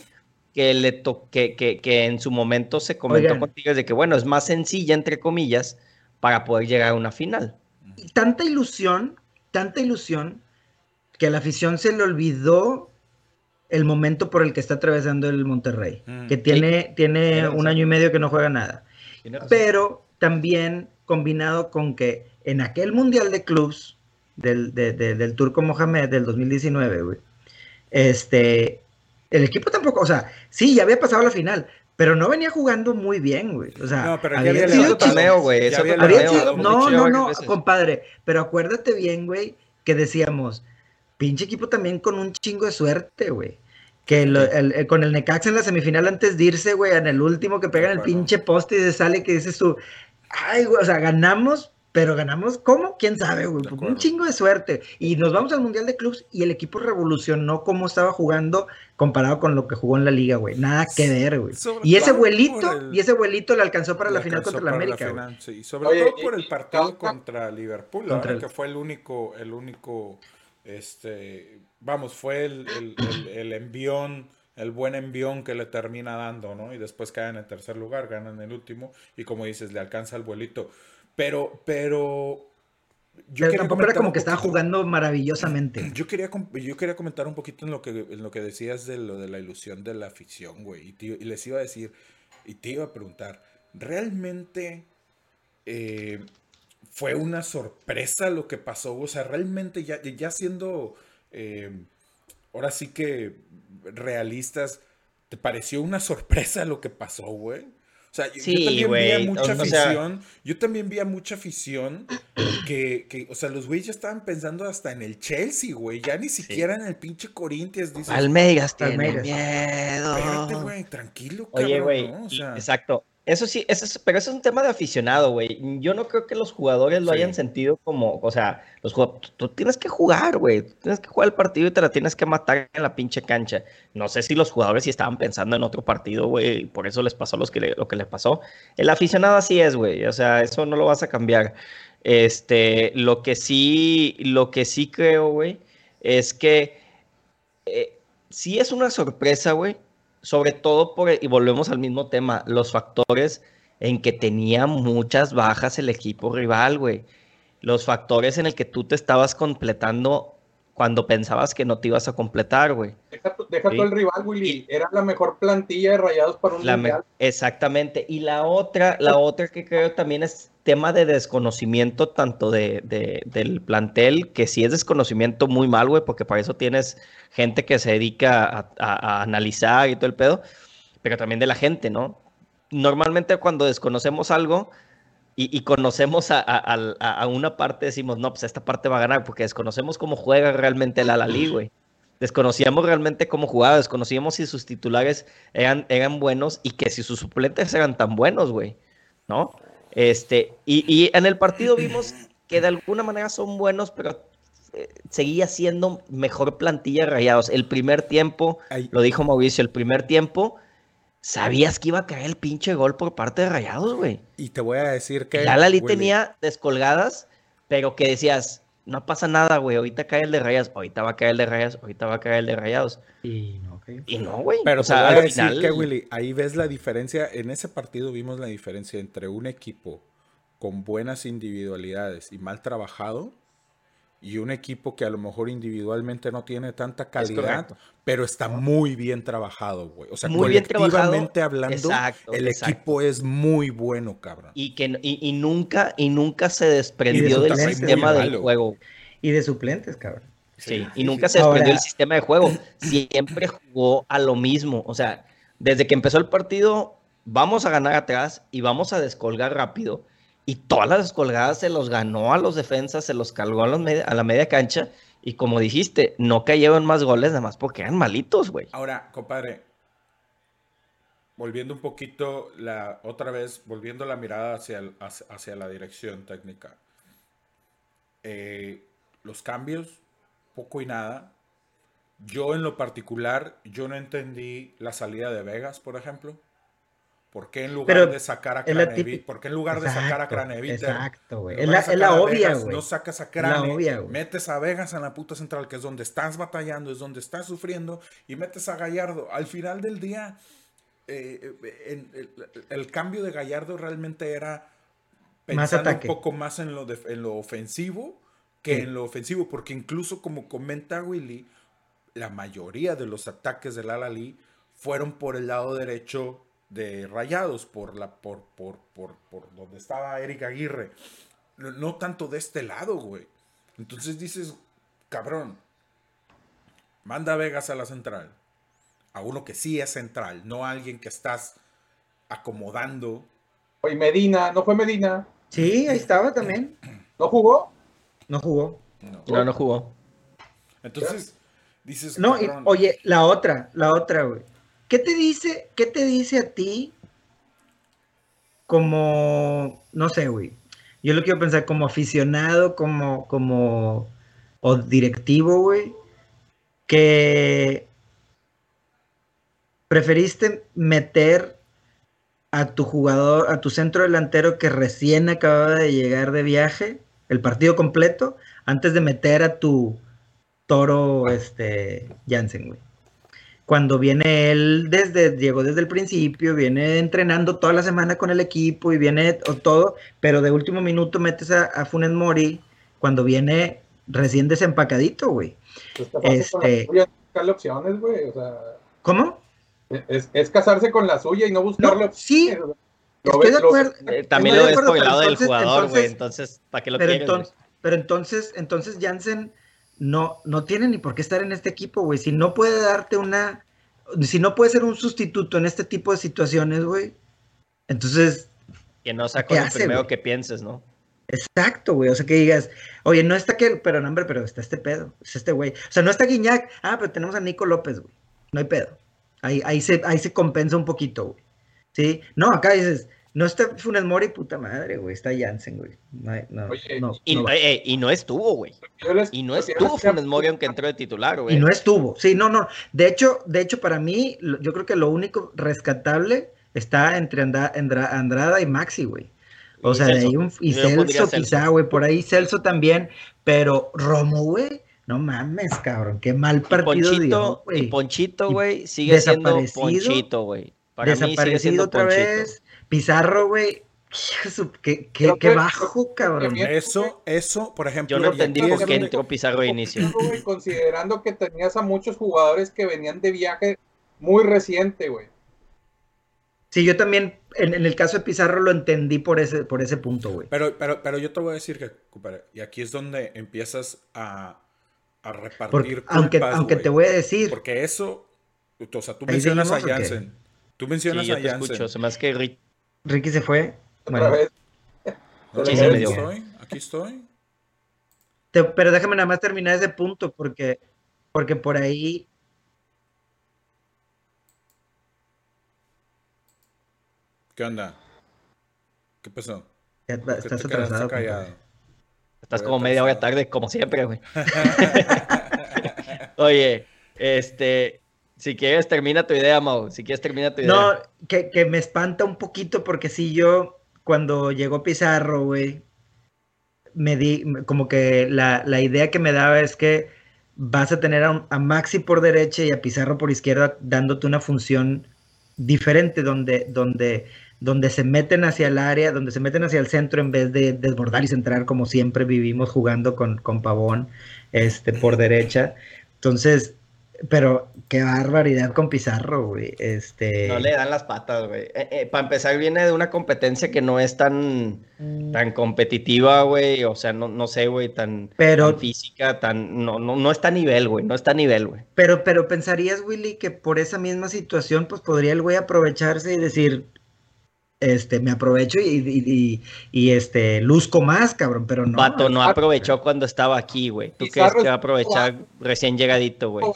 que, le to- que, que, que en su momento se comentó Oigan. con Tigres de que, bueno, es más sencilla, entre comillas, para poder llegar a una final. Y tanta ilusión, tanta ilusión, que a la afición se le olvidó el momento por el que está atravesando el Monterrey, Mm. que tiene, tiene un año y medio que no juega nada. Pero también combinado con que en aquel Mundial de Clubs del, de- de- del Turco Mohamed del 2019, güey, este, el equipo tampoco, o sea, sí, ya había pasado la final, pero no venía jugando muy bien, güey. O sea, No, pero ya había había sido levantado- torneo, güey, había sido- no, no, no, compadre, pero acuérdate bien, güey, que decíamos, pinche equipo también con un chingo de suerte, güey. Que lo- el- el- con el Necaxa en la semifinal antes de irse, güey, en el último que pegan el pinche poste y se sale que dices tú, ay, güey, o sea, ganamos, pero ganamos, ¿cómo? ¿Quién sabe, güey? Acuerdo. un chingo de suerte. Y nos vamos al Mundial de Clubs y el equipo revolucionó cómo estaba jugando comparado con lo que jugó en la liga, güey. Nada que ver, güey. Y ese vuelito, el- y ese vuelito le alcanzó para Le la final contra la América, güey. final, sí. Sobre Oye, todo y- por el y- partido contra Liverpool, Contra el- que fue el único, el único, este, vamos, fue el, el, el- el envión, el buen envión que le termina dando, ¿no? Y después caen en tercer lugar, ganan el último, y como dices, le alcanza el vuelito. Pero, pero, Pero quería tampoco era como que estaba jugando maravillosamente. Yo quería, yo quería comentar un poquito en lo que, en lo que decías de lo de la ilusión de la ficción, güey. Y, te- y les iba a decir, y te iba a preguntar, ¿realmente eh, fue una sorpresa lo que pasó? O sea, realmente ya, ya siendo, eh, ahora sí que realistas, ¿te pareció una sorpresa lo que pasó, güey? O sea, yo, yo Sí, también vi a güey, mucha o- sea- afición, yo también vi a mucha afición que, que, o sea, los güeyes ya estaban pensando hasta en el Chelsea, güey, ya ni siquiera en el pinche Corinthians, dices, Palmeiras tiene miedo. espérate, güey, tranquilo, cabrón, Oye, güey, ¿no? O y- sea, exacto. Eso sí, eso es, pero eso es un tema de aficionado, güey. Yo no creo que los jugadores lo Sí. hayan sentido como, o sea, los tú, tú tienes que jugar, güey. Tienes que jugar el partido y te la tienes que matar en la pinche cancha. No sé si los jugadores sí estaban pensando en otro partido, güey, y por eso les pasó los que le- lo que les pasó. El aficionado así es, güey. O sea, eso no lo vas a cambiar. Este, lo que sí, lo que sí creo, güey, es que eh, sí es una sorpresa, güey. Sobre todo por, y volvemos al mismo tema, los factores en que tenía muchas bajas el equipo rival, güey. Los factores en el que tú te estabas completando cuando pensabas que no te ibas a completar, güey. Deja, deja Sí. tú el rival, Willy. Era la mejor plantilla de rayados para un La mundial. exactamente. Y la otra, la otra que creo también es tema de desconocimiento tanto de, de- del plantel, que sí es desconocimiento muy mal, güey, porque para eso tienes gente que se dedica a, a- a analizar y todo el pedo, pero también de la gente, ¿no? Normalmente cuando desconocemos algo y, y conocemos a, a- a- una parte, decimos, no, pues esta parte va a ganar, porque desconocemos cómo juega realmente el Alalí, güey. Desconocíamos realmente cómo jugaba, desconocíamos si sus titulares eran, eran buenos y que si sus suplentes eran tan buenos, güey, ¿no? Este, y, y en el partido vimos que de alguna manera son buenos, pero eh, seguía siendo mejor plantilla Rayados. El primer tiempo, Ay. lo dijo Mauricio, el primer tiempo, sabías que iba a caer el pinche gol por parte de Rayados, güey. y te voy a decir que... Ya Lali tenía descolgadas, pero que decías, no pasa nada, güey, ahorita cae el de Rayas, ahorita va a caer el de Rayas, ahorita va a caer el de Rayados. Y no, ok. Y no, güey. Pero o sea, te voy a al decir final, que, Willy, ahí ves la diferencia, en ese partido vimos la diferencia entre un equipo con buenas individualidades y mal trabajado y un equipo que a lo mejor individualmente no tiene tanta calidad, pero está muy bien trabajado, güey. O sea, Muy colectivamente hablando, Exacto, el exacto. equipo es muy bueno, cabrón. y que y, y nunca y nunca se desprendió del sistema del malo. juego. Y de suplentes, cabrón. Sí, y nunca se desprendió del sistema de juego. Siempre jugó a lo mismo. O sea, desde que empezó el partido, vamos a ganar atrás y vamos a descolgar rápido. Y todas las descolgadas se los ganó a los defensas, se los cargó a, los media- a la media cancha. Y como dijiste, no cayeron más goles nada más porque eran malitos, güey. Ahora, compadre, volviendo un poquito, la, otra vez, volviendo la mirada hacia, hacia la dirección técnica. Eh, los cambios, poco y nada. Yo en lo particular, yo no entendí la salida de Vegas, por ejemplo. ¿Por qué en lugar Pero de sacar a Craneviter? ¿Por qué en lugar de sacar a Exacto, Craneviter? Exacto, güey. Es la, es la obvia, güey. No sacas a Crane, metes a Vegas en la puta central, que es donde estás batallando, es donde estás sufriendo, y metes a Gallardo. Al final del día, eh, en- el, el cambio de Gallardo realmente era pensando un poco más en lo, de- en lo ofensivo que Sí. en lo ofensivo, porque incluso como comenta Willy, la mayoría de los ataques del Al-Ali fueron por el lado derecho de Rayados, por la por por por por donde estaba Eric Aguirre. No, no tanto de este lado, güey. Entonces dices, cabrón, manda a Vegas a la central. A uno que sí es central, no a alguien que estás acomodando. Oye, Medina, ¿no fue Medina? Sí, ahí estaba también. ¿No jugó? No jugó. No. No, no jugó. Entonces, dices, No, y, oye, la otra, la otra, güey. ¿Qué te dice, qué te dice a ti como, no sé, güey? Yo lo quiero pensar como aficionado, como, como, o directivo, güey, que preferiste meter a tu jugador, a tu centro delantero que recién acababa de llegar de viaje, el partido completo, antes de meter a tu toro, este, Jansen, güey. Cuando viene él desde, llegó desde el principio, viene entrenando toda la semana con el equipo y viene o todo, pero de último minuto metes a, a Funes Mori cuando viene recién desempacadito, güey. Pues Este- buscarle opciones, güey. O sea, ¿Cómo? es, es casarse con la suya y no buscarle No, sí, opciones. Lo Estoy de lo- acuerdo. Eh, también Estoy lo de ves acuerdo, por el pero lado del jugador, güey. entonces- Entonces, ¿para qué lo pero, quieres? entonces, pero entonces, entonces Jansen no, no tiene ni por qué estar en este equipo, güey. Si no puede darte una, si no puede ser un sustituto en este tipo de situaciones, güey. Entonces, Que no sea ¿Qué con lo hace, primero que pienses, ¿no? exacto, güey. O sea, que digas, oye, no está aquel, pero no, hombre, pero está este pedo, es este güey. O sea, no está Guiñac, ah, pero tenemos a Nico López, güey. No hay pedo. Ahí, ahí, se, ahí se compensa un poquito, güey. Sí, no, acá dices, no está Funes Mori, puta madre, güey. Está Jansen, güey. No, no, Oye, no, Y eh, eh, y no estuvo, güey. Y no estuvo Funes Mori aunque entró de titular, güey. Y no estuvo, sí, no, no. De hecho, de hecho, para mí, yo creo que lo único rescatable está entre Anda- Andra- Andrada y Maxi, güey. O Y sea, de ahí un, y Yo Celso quizá, güey, por ahí Celso también, pero Romo, güey, no mames, cabrón, qué mal partido dio, Ponchito, y güey. Ponchito, güey, sigue siendo. Ponchito, güey. Para mí sigue siendo otra Ponchito. vez. Pizarro, güey, qué, bajo, cabrón. Eso, eso, por ejemplo. Yo no entendí por qué entró Pizarro de inicio. güey, considerando que tenías a muchos jugadores que venían de viaje muy reciente, güey. Sí, yo también, en, en el caso de Pizarro, lo entendí por ese, por ese punto, güey. Pero, pero, pero yo te voy a decir que, y aquí es donde empiezas a, a repartir Porque, aunque, culpas, aunque güey. te voy a decir, Porque eso, o sea, tú ¿Ahí mencionas a? Jansen. Tú mencionas Sí, yo a te Jansen. escucho. Se me hace que Rick- Ricky se fue. Otra Bueno, vez. No, Sí, no, se me aquí dio. estoy, aquí estoy. te- pero déjame nada más terminar ese punto, porque, porque por ahí ¿Qué onda? ¿Qué pasó? ya ¿Por qué estás te atrasado. callado? Estás como media hora tarde, como siempre, güey. Oye, este, si quieres termina tu idea, Mau. Si quieres termina tu idea. No, que, que me espanta un poquito porque si yo, cuando llegó Pizarro, güey, me di, como que la, la idea que me daba es que vas a tener a, a Maxi por derecha y a Pizarro por izquierda dándote una función diferente donde, donde, donde se meten hacia el área, donde se meten hacia el centro en vez de desbordar y centrar como siempre vivimos jugando con, con Pavón este, por derecha. Entonces, pero qué barbaridad con Pizarro, güey. Este, No le dan las patas, güey. para empezar, viene de una competencia que no es tan, tan competitiva, güey. O sea, no, no sé, güey, tan, Pero- tan física, tan. No, no, no está a nivel, güey. No está a nivel, güey. Pero, pero pensarías, Willy, que por esa misma situación, pues podría el güey aprovecharse y decir, este, me aprovecho y, y, y- y, este, luzco más, cabrón, pero no. Vato no aprovechó cuando estaba aquí, güey. ¿Tú crees que va a aprovechar recién llegadito, güey?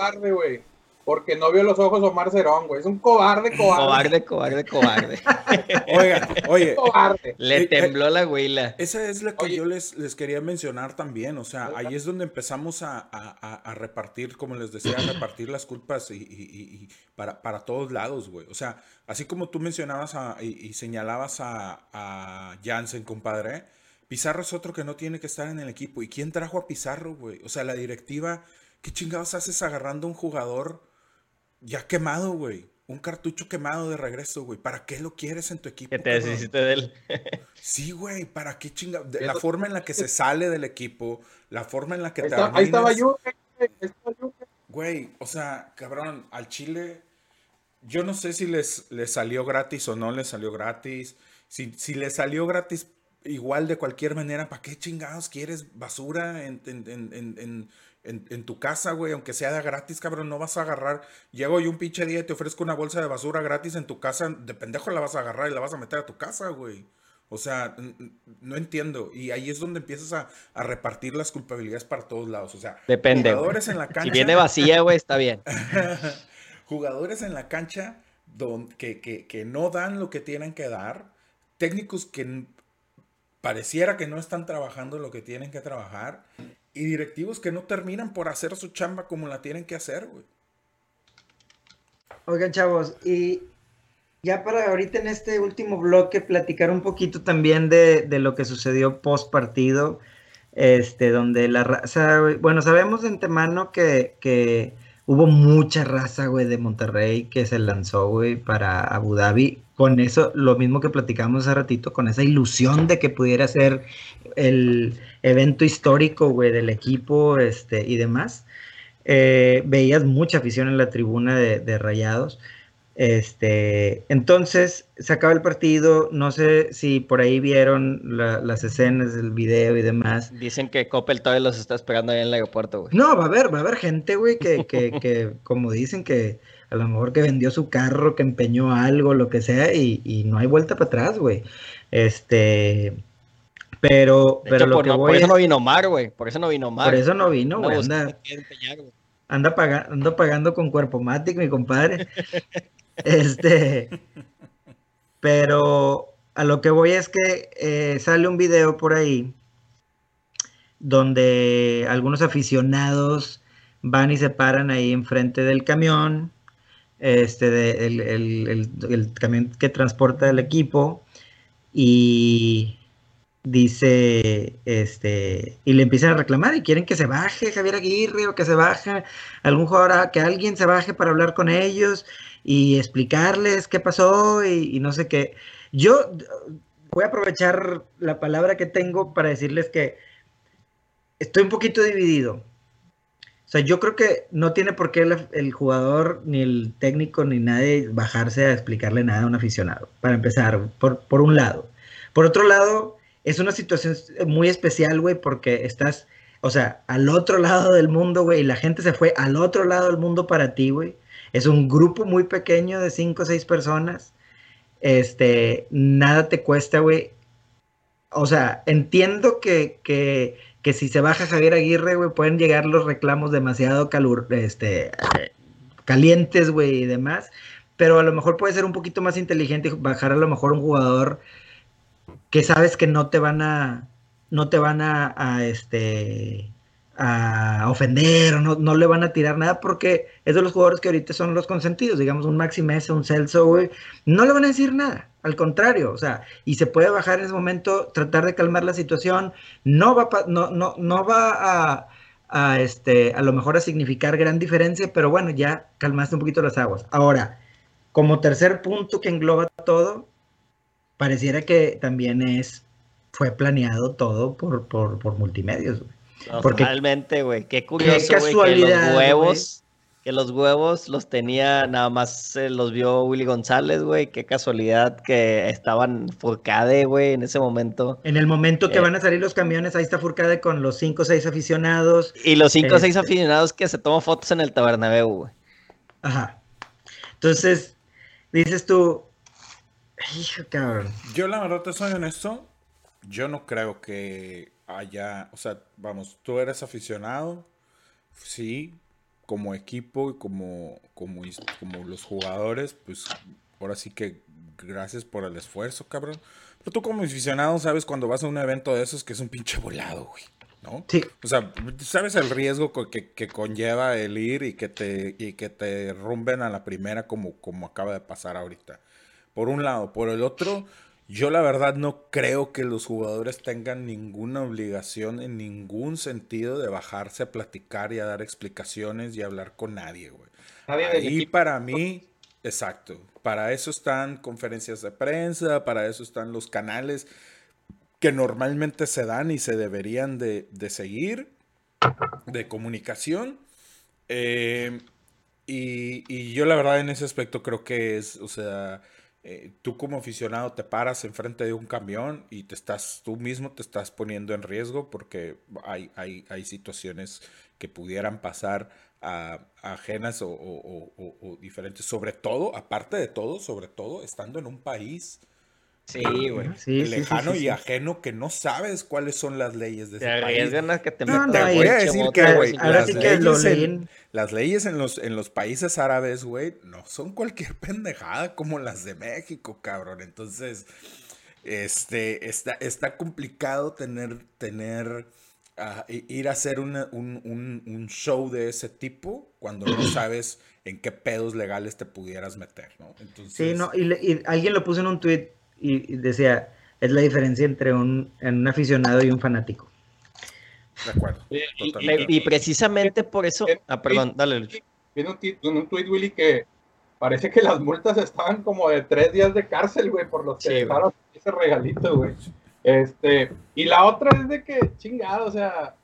Porque no vio los ojos Omar Cerón, güey. Es un cobarde, cobarde. Cobarde, cobarde, cobarde. Oigan, oye, Cobarde. Le Eh, eh, tembló la güila. esa es la que Oye. yo les, les quería mencionar también. O sea, ahí es donde empezamos a, a- a- a repartir, como les decía, a repartir las culpas y, y- y- y para, para todos lados, güey. O sea, así como tú mencionabas a- y, y señalabas a, a Jansen, compadre, Pizarro es otro que no tiene que estar en el equipo. ¿Y quién trajo a Pizarro, güey? O sea, la directiva, ¿qué chingados haces agarrando a un jugador ya quemado, güey? Un cartucho quemado de regreso, güey. ¿Para qué lo quieres en tu equipo? Que te cabrón? deshiciste de él. Sí, güey, ¿para qué chinga? La forma en la que se sale del equipo, la forma en la que Ahí, te está- ahí estaba arruinas. Juve, güey. Ahí estaba Juve. Güey, o sea, cabrón, al Chile, yo no sé si les, les salió gratis o no les salió gratis. Si, si les salió gratis igual de cualquier manera, ¿para qué chingados quieres basura en, en- en- en- en- tu casa, güey? Aunque sea de gratis, cabrón, no vas a agarrar. Llego yo un pinche día y te ofrezco una bolsa de basura gratis en tu casa, de pendejo la vas a agarrar y la vas a meter a tu casa, güey. O sea, no entiendo. Y ahí es donde empiezas a, a repartir las culpabilidades para todos lados. O sea, Depende, güey. jugadores en la cancha. Si viene vacía, güey, está bien. jugadores en la cancha don- que, que- que no dan lo que tienen que dar, técnicos que pareciera que no están trabajando lo que tienen que trabajar y directivos que no terminan por hacer su chamba como la tienen que hacer, güey. Oigan, chavos, y ya para ahorita en este último bloque platicar un poquito también de, de lo que sucedió post partido, este, donde la raza, bueno, sabemos de antemano que, que hubo mucha raza, güey, de Monterrey que se lanzó, güey, para Abu Dhabi. Con eso, lo mismo que platicamos hace ratito, con esa ilusión de que pudiera ser el evento histórico, güey, del equipo este, y demás. Eh, veías mucha afición en la tribuna de, de Rayados. Este, entonces se acaba el partido, no sé si por ahí vieron la- las escenas del video y demás. Dicen que Coppel todavía los está esperando ahí en el aeropuerto, güey. No, va a haber, va a haber gente, güey, que, que, que como dicen, que a lo mejor que vendió su carro, que empeñó algo, lo que sea, y, y no hay vuelta para atrás, güey. Este, pero, De pero hecho, lo por, que no, por voy eso es- no vino Omar, güey. Por eso no vino Omar. por eso no vino, Anda güey, buscando anda, anda, paga- ando pagando con Cuerpo Matic, mi compadre. Este, pero a lo que voy es que eh, sale un video por ahí donde algunos aficionados van y se paran ahí enfrente del camión, este, de- el, el- el- el camión que transporta el equipo, y dice, este, y le empiezan a reclamar y quieren que se baje Javier Aguirre o que se baje algún jugador, que alguien se baje para hablar con ellos y explicarles qué pasó y, no sé qué. Yo voy a aprovechar la palabra que tengo para decirles que estoy un poquito dividido. O sea, yo creo que no tiene por qué el, el jugador, ni el técnico, ni nadie bajarse a explicarle nada a un aficionado. Para empezar, por, por un lado. Por otro lado, es una situación muy especial, güey, porque estás, o sea, al otro lado del mundo, güey, y la gente se fue al otro lado del mundo para ti, güey. Es un grupo muy pequeño de cinco o seis personas. Este, nada te cuesta, güey. O sea, entiendo que, que, que si se baja Javier Aguirre, güey, pueden llegar los reclamos demasiado calur, este, eh, calientes, güey, y demás. Pero a lo mejor puede ser un poquito más inteligente bajar a lo mejor un jugador que sabes que no te van a, no te van a, este, a ofender no, no le van a tirar nada porque es de los jugadores que ahorita son los consentidos, digamos un Maxi Mesa, un Celso, no le van a decir nada, al contrario, o sea, y se puede bajar en ese momento, tratar de calmar la situación, no va, pa- no, no, no va a, a, este, a lo mejor a significar gran diferencia, pero bueno, ya calmaste un poquito las aguas. Ahora, como tercer punto que engloba todo, pareciera que también es, fue planeado todo por, por, por multimedios, güey. Porque- Totalmente, güey. Qué curioso, que casualidad, los huevos, que los huevos los tenía, nada más eh, los vio Willy González, güey. Qué casualidad que estaban Furcade, güey, en ese momento. En el momento que Eh. van a salir los camiones, ahí está Furcade con los cinco o seis aficionados. Y los cinco o seis Este. aficionados que se toman fotos en el Tabernabéu, güey. Ajá. Entonces, dices tú, hijo, cabrón. Yo la verdad te soy honesto, yo no creo que haya, o sea, vamos, tú eres aficionado, sí, como equipo y como, como, como los jugadores, pues ahora sí que gracias por el esfuerzo, cabrón. Pero tú como aficionado sabes cuando vas a un evento de esos que es un pinche volado, güey, ¿no? Sí. O sea, sabes el riesgo que, que conlleva el ir y que te, y que te rumben a la primera como, como acaba de pasar ahorita. Por un lado. Por el otro, yo la verdad no creo que los jugadores tengan ninguna obligación en ningún sentido de bajarse a platicar y a dar explicaciones y a hablar con nadie, güey. Equipo. para mí, exacto. Para eso están conferencias de prensa, para eso están los canales que normalmente se dan y se deberían de, de seguir de comunicación. Eh, y, y yo la verdad en ese aspecto creo que es, o sea, eh, tú como aficionado te paras enfrente de un camión y te estás, tú mismo te estás poniendo en riesgo porque hay, hay, hay situaciones que pudieran pasar a, ajenas o- o- o diferentes, sobre todo, aparte de todo, sobre todo, estando en un país Sí, güey. Sí, sí, sí, lejano sí, y sí. ajeno que no sabes cuáles son las leyes de Te ese país. arriesgan a que te No, no, Te voy a decir que, güey, ahora las las leyes en los, en los países árabes, güey, no son cualquier pendejada como las de México, cabrón. Entonces, este, está, está complicado tener, tener, ah, ir a hacer una- un, un- un show de ese tipo cuando no sabes en qué pedos legales te pudieras meter, ¿no? Entonces, Sí, no, y, le- y alguien lo puso en un tweet y, decía, es la diferencia entre un, un aficionado y un fanático. de acuerdo. Y- y- totalmente. Y precisamente por eso. Ah, perdón, dale, Lucho. vi en un, un tweet, Willy, que parece que las multas estaban como de tres días de cárcel, güey, por los que Sí, güey. dejaron ese regalito, güey. Este, y la otra es de que, chingado, o sea,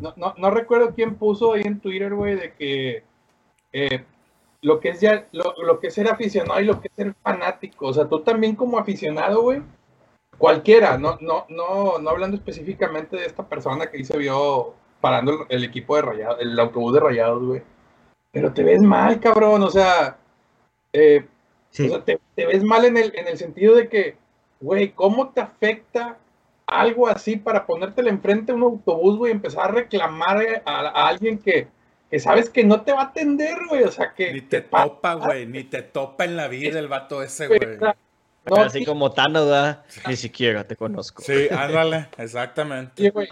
no, no, no recuerdo quién puso ahí en Twitter, güey, de que eh, lo que es ya, lo, lo que es ser aficionado y lo que es ser fanático, o sea, tú también como aficionado, güey, cualquiera, no, no, no, no hablando específicamente de esta persona que ahí se vio parando el, el equipo de rayados, el autobús de rayados, güey. Pero te ves mal, cabrón, o sea, eh, Sí. o sea, te, te ves mal en el, en el sentido de que, güey, ¿cómo te afecta algo así para ponértele enfrente a un autobús, güey, y empezar a reclamar a, a alguien que, que sabes que no te va a atender, güey? O sea, que... Ni te pa- topa, güey. Ni te topa en la vida el vato ese, güey, no, Así sí, como Thanos, ¿verdad? Ni siquiera te conozco. Sí, ándale, exactamente. güey,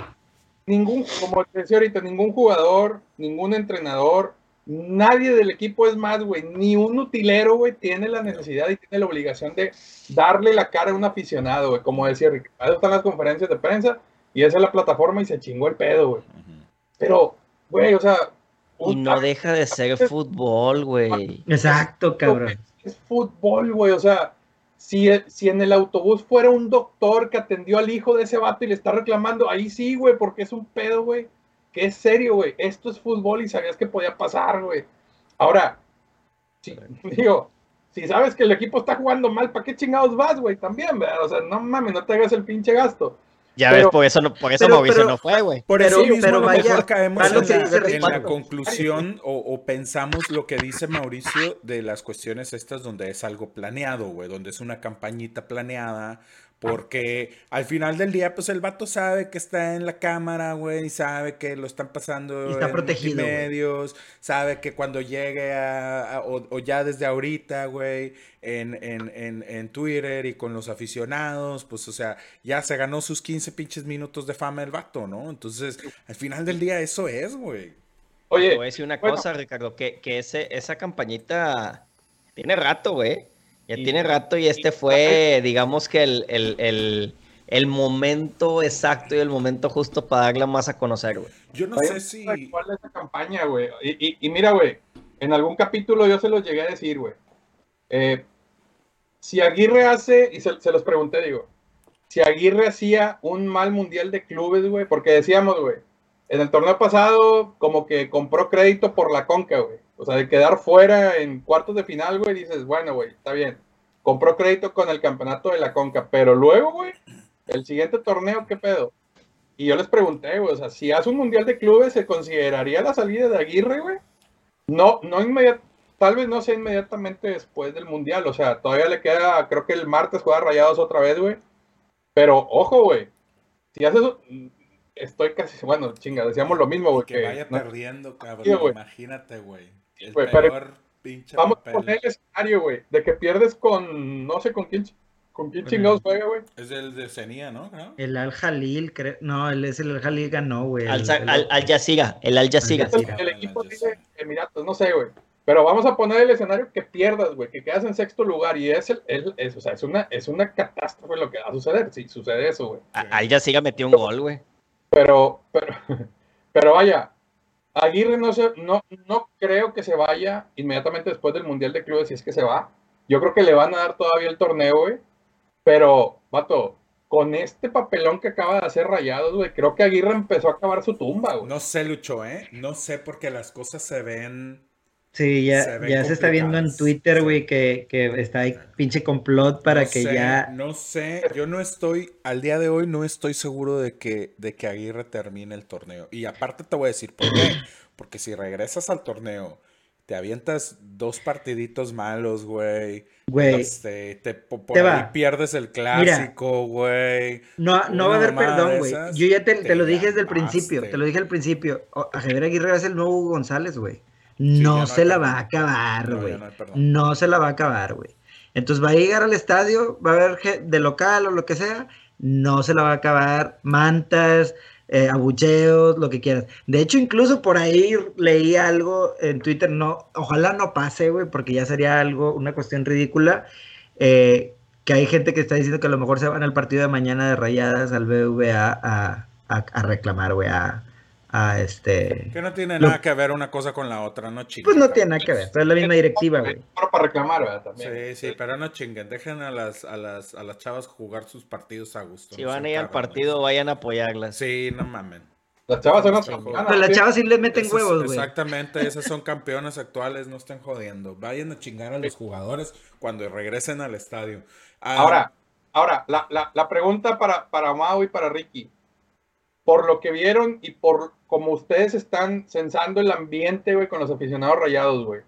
ningún, como te decía ahorita, ningún jugador, ningún entrenador, nadie del equipo es más, güey, ni un utilero, güey, tiene la necesidad y tiene la obligación de darle la cara a un aficionado, güey. Como decía ahí están las conferencias de prensa y esa es la plataforma y se chingó el pedo, güey. Pero, güey, o sea, Y no deja de ser fútbol, güey. Exacto, cabrón. es fútbol, güey. O sea, si, si en el autobús fuera un doctor que atendió al hijo de ese vato y le está reclamando, ahí sí, güey, porque es un pedo, güey. Que es serio, güey. Esto es fútbol y sabías que podía pasar, güey. Ahora, si, digo, si sabes que el equipo está jugando mal, ¿para qué chingados vas, güey? También, ¿verdad? O sea, no mames, no te hagas el pinche gasto. Ya Pero- ves, por eso, no, por eso pero- Mauricio pero- no fue, güey. Por Pero- eso mismo pero a lo vaya, mejor caemos en que la, dice en Ricardo. la conclusión o, o pensamos lo que dice Mauricio de las cuestiones estas donde es algo planeado, güey, donde es una campañita planeada, porque al final del día, pues el vato sabe que está en la cámara, güey, sabe que lo están pasando Y está en protegido, multimedios, sabe que cuando llegue a, a- o, o ya desde ahorita, güey, en, en, en, en Twitter y con los aficionados, pues, o sea, ya se ganó sus 15 pinches minutos de fama el vato, ¿no? Entonces, al final del día, eso es, güey. Oye, Te voy a decir una bueno. cosa, Ricardo, que, que ese, esa campañita tiene rato, güey. Ya Y- tiene rato y este fue, digamos que el, el, el, el momento exacto y el momento justo para darla más a conocer, güey. Yo no Oye, sé si... ¿Cuál es esa campaña, güey? Y, y- y mira, güey, en algún capítulo yo se los llegué a decir, güey. Eh, si Aguirre hace, y se, se los pregunté, digo, si Aguirre hacía un mal mundial de clubes, güey, porque decíamos, güey, en el torneo pasado como que compró crédito por la conca, güey. O sea, de quedar fuera en cuartos de final, güey, dices, bueno, güey, está bien. Compró crédito con el campeonato de la conca, pero luego, güey, el siguiente torneo, ¿qué pedo? Y yo les pregunté, güey, o sea, si hace un mundial de clubes, ¿se consideraría la salida de Aguirre, güey? No, no inmediatamente, tal vez no sea inmediatamente después del mundial, o sea, todavía le queda, creo que el martes juega Rayados otra vez, güey. Pero, ojo, güey, si haces, estoy casi, bueno, chinga, decíamos lo mismo, güey, Que que vaya no- perdiendo, cabrón. Sí, güey. Imagínate, güey. El pero- pinche vamos a poner el escenario, güey, de que pierdes con, no sé con quién, con quién chingados el- juega, güey. Es el de Cenía, ¿no? ¿No? El Al Jalil, creo. No, él es el Al Jalil ganó, güey. Al, el- Al, el- al, Jazeera, el Al Jazeera. El, el equipo de Emiratos, no sé, güey. Pero vamos a poner el escenario que pierdas, güey, que quedas en sexto lugar y es, el, es- o sea, es, una, es una catástrofe lo que va a suceder, si sucede eso, güey. Al Jazeera metió un gol, güey. Pero, pero, pero vaya, Aguirre no, se, no, no creo que se vaya inmediatamente después del Mundial de Clubes, si es que se va. Yo creo que le van a dar todavía el torneo, güey. Pero, vato, con este papelón que acaba de hacer Rayados, güey, creo que Aguirre empezó a acabar su tumba, güey. No sé, Lucho, ¿eh? No sé porque las cosas se ven... Sí, ya, se ya se está viendo en. Twitter, güey, que, que está ahí pinche complot para no que sé, ya. No sé, yo no estoy, al día de hoy no estoy seguro de que, de que Aguirre termine el torneo. Y aparte te voy a decir por qué. Porque si regresas al torneo, te avientas dos partiditos malos, güey. Güey, Este, te, po- por Te ahí va. pierdes el clásico, güey. no, no va a haber perdón, güey. Yo ya te, te lo dije desde el principio. Te lo dije al principio. A Javier Aguirre es el nuevo Hugo González, güey. No se la va a acabar, güey. no. No se la va a acabar, güey. Entonces va a llegar al estadio, va a haber de local o lo que sea, no se la va a acabar. Mantas, eh, abucheos, lo que quieras. De hecho, incluso por ahí leí algo en Twitter, no, ojalá no pase, güey, porque ya sería algo, una cuestión ridícula. eh, que hay gente que está diciendo que a lo mejor se van al partido de mañana de rayadas al BVA a, a, a reclamar, güey, a, a este... Que no tiene Lo- nada que ver una cosa con la otra, no chinguen. Pues no tiene nada que ver, pero es la misma directiva, güey. Pero para reclamar, ¿verdad? También. Sí, sí, pero no chinguen. Dejen a las, a las, a las chavas jugar sus partidos a gusto. Si no van a ir al partido, vayan a apoyarlas. Sí, no mamen. Las chavas son las campeonas, Pero las chavas sí le meten Esas- huevos, güey. Exactamente, esas son campeonas actuales, no estén jodiendo. Vayan a chingar a los jugadores cuando regresen al estadio. Ah, Ahora, ahora, la, la, la pregunta para, para Mau y para Ricky. Por lo que vieron y por como ustedes están censando el ambiente, güey, con los aficionados rayados, güey.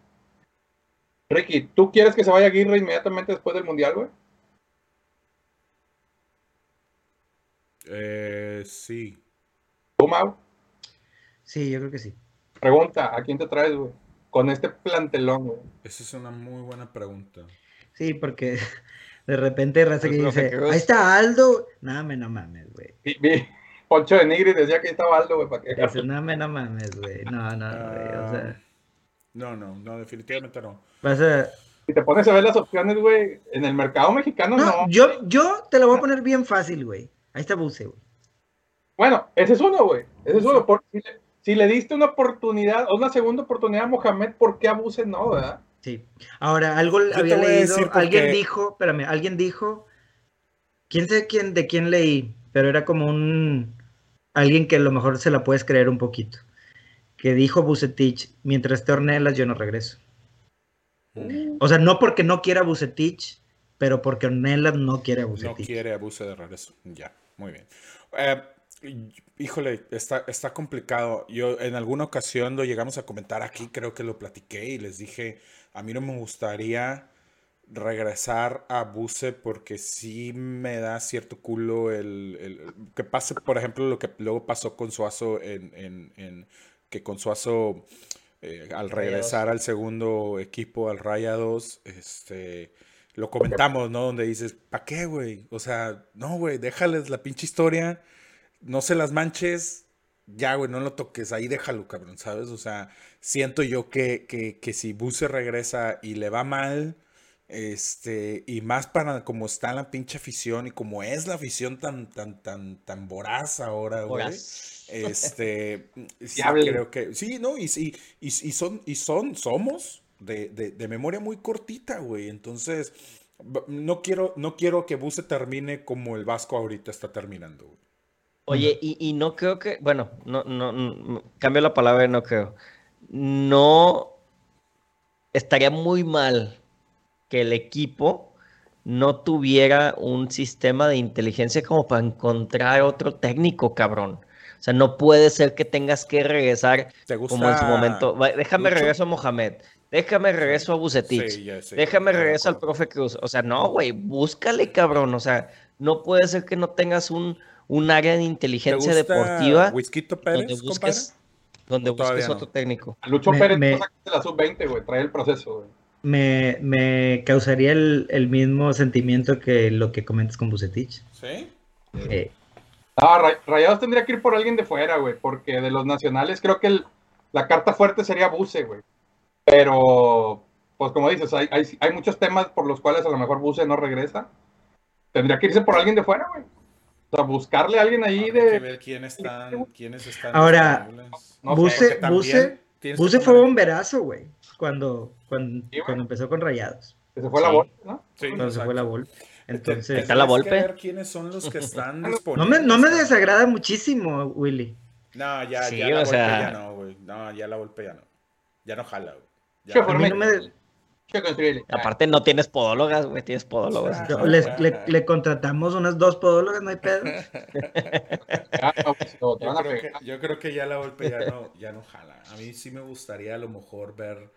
Ricky, ¿tú quieres que se vaya Aguirre inmediatamente después del Mundial, güey? eh, sí. ¿Tú, Mau? Sí, yo creo que sí. Pregunta, ¿a quién te traes, güey? Con este plantelón, güey. Esa es una muy buena pregunta. Sí, porque de repente raza que El profe dice, ahí está Aldo. No, me no mames, güey. Poncho de Nigri decía que estaba Aldo, güey, para que... No, me no mames, güey. No, no, no, güey. O Ah, sea, no, no, no, definitivamente no. vas a... Si te pones a ver las opciones, güey, en el mercado mexicano no. No, yo, yo te lo voy a poner bien fácil, güey. Ahí está Buse, güey. Bueno, ese es uno, güey. Ese es uno. Por- si, le, si le diste una oportunidad, una segunda oportunidad a Mohamed, ¿por qué abuse no, verdad? Sí. Ahora, algo había leído, alguien dijo, espérame, alguien dijo, quién sé quién, de quién leí, pero era como un, alguien que a lo mejor se la puedes creer un poquito, que dijo Bucetich, mientras esté Ornelas yo no regreso. O sea, no porque no quiera Bucetich, pero porque Ornelas no quiere a No quiere abuse de regreso. Ya, muy bien. Eh, híjole, está, está complicado. Yo en alguna ocasión lo llegamos a comentar aquí, creo que lo platiqué y les dije, a mí no me gustaría regresar a Buse porque sí me da cierto culo el, el- que pase, por ejemplo, lo que luego pasó con Suazo en, en- en- que con Suazo eh, al regresar al segundo equipo, al Rayados, este, lo comentamos, ¿no? Donde dices, ¿para qué, güey? O sea, no, güey, déjales la pinche historia, no se las manches, ya, güey, no lo toques, ahí déjalo, cabrón, ¿sabes? O sea, siento yo que, que, que si Buse regresa y le va mal, este, y más para como está la pinche afición y como es la afición tan, tan, tan, tan voraz ahora, güey. Este, sí, creo que, sí, no, y, y, y, y son, y son, somos de, de, de memoria muy cortita, güey. Entonces, no quiero, no quiero que Buse termine como el Vasco ahorita está terminando, güey. Oye, y, y no creo que, bueno, no, no, no, cambio la palabra, no creo. No estaría muy mal que el equipo no tuviera un sistema de inteligencia como para encontrar otro técnico, cabrón. O sea, no puede ser que tengas que regresar ¿Te gusta? como en su momento. Déjame Lucho? regreso a Mohamed. Déjame regreso a Bucetich. Sí, ya sé, Déjame regreso al profe Cruz. O sea, no, güey, búscale, cabrón. O sea, no puede ser que no tengas un, un área de ¿Te inteligencia gusta deportiva Whiskito donde Pérez, busques, donde ¿O todavía busques no? otro técnico. Lucho Me- Pérez me- la sub-20, güey. Trae el proceso, güey. Me, me causaría el, el mismo sentimiento que lo que comentas con Bucetich. ¿Sí? Eh, Ah, Ra- Rayados tendría que ir por alguien de fuera, güey. Porque de los nacionales creo que el- la carta fuerte sería Buse, güey. Pero, pues como dices, hay, hay, hay muchos temas por los cuales a lo mejor Buse no regresa. Tendría que irse por alguien de fuera, güey. O sea, buscarle a alguien ahí Hay que de... ver quiénes están, quiénes están Ahora. No sé, tienes que Buse tomar- fue bomberazo, güey, cuando, cuando, Sí, güey. cuando empezó con Rayados. que se fue la bolsa, ¿no? Sí, Cuando se fue la Vol. Entonces, ¿Está la que Volpe? ver quiénes son los que están disponibles. no me, no me desagrada muchísimo, Willy. No, ya, Sí, ya la Volpe sea- ya no, güey. No, ya la Volpe ya no. Ya no jala, güey. Ya no me. Aparte, no tienes podólogas, güey, tienes podólogas. Ah, les- le, le contratamos unas dos podólogas, no hay pedo. Ah, pues, Yo creo, que, pegar. yo creo que ya la Volpe ya no, ya no jala. A mí sí me gustaría a lo mejor ver,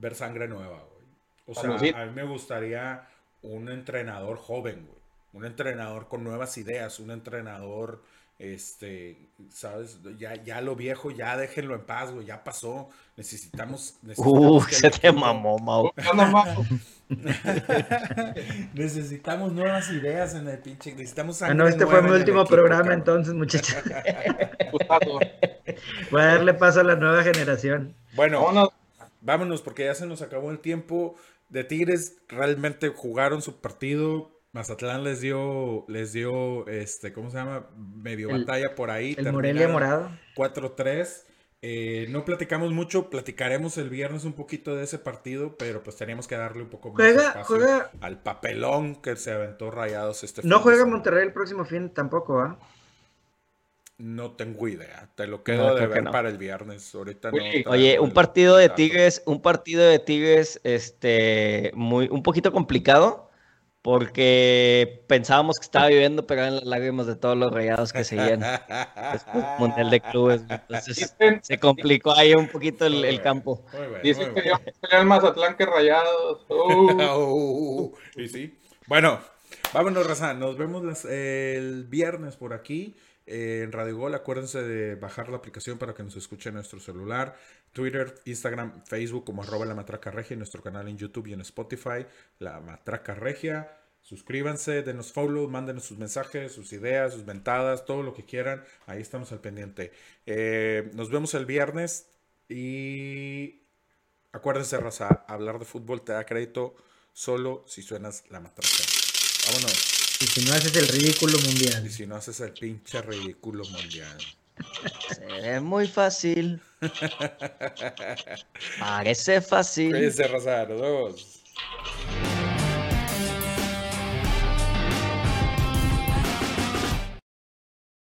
ver sangre nueva, güey. O sea, a mí me gustaría un entrenador joven, güey. Un entrenador con nuevas ideas, un entrenador, este, ¿sabes? Ya, ya lo viejo, ya déjenlo en paz, güey, ya pasó. Necesitamos... Uh, necesitamos que el se te equipo- mamó, Mau. Necesitamos nuevas ideas en el pinche... Necesitamos sangre Bueno, este fue mi último equipo, programa cabrón. entonces, muchachos. Voy a darle paso a la nueva generación. Bueno, Vámonos. Vámonos, porque ya se nos acabó el tiempo. De Tigres realmente jugaron su partido. Mazatlán les dio, les dio, este, ¿cómo se llama? Medio El- batalla por ahí. El Morelia morado. 4-3. Eh, no platicamos mucho, platicaremos el viernes un poquito de ese partido, pero pues teníamos que darle un poco más Juega, espacio juega. al papelón que se aventó Rayados este fin No juega. Monterrey el próximo fin tampoco, ¿ah? No tengo idea, te lo No, quedo de creo que ver no. para el viernes. Ahorita no Oye, un partido de. Tigres, un partido de Tigres, este, muy, un poquito complicado, porque pensábamos que estaba viviendo, pero eran las lágrimas de todos los rayados que seguían Mundial de Clubes. Entonces Dicen, se complicó ahí un poquito el, el campo. muy bueno, dicen muy que yo peleé al Mazatlán que rayados. Uh. Uh, y sí. Bueno, vámonos, Raza. Nos vemos las- el viernes por aquí eh, en Radio Gol. Acuérdense de bajar la aplicación para que nos escuche en nuestro celular. Twitter, Instagram, Facebook como arroba la matraca regia y nuestro canal en YouTube y en Spotify, la matraca regia. Suscríbanse, denos follow, mándenos sus mensajes, sus ideas, sus ventadas, todo lo que quieran. Ahí estamos al pendiente. Eh, nos vemos el viernes y Acuérdense, Raza, hablar de fútbol te da crédito solo si suenas la matraca. Vámonos. Y si no haces el ridículo mundial. Y si no haces el pinche ridículo mundial. Se ve muy fácil. Parece fácil. Cuídense, Raza. Nos vemos.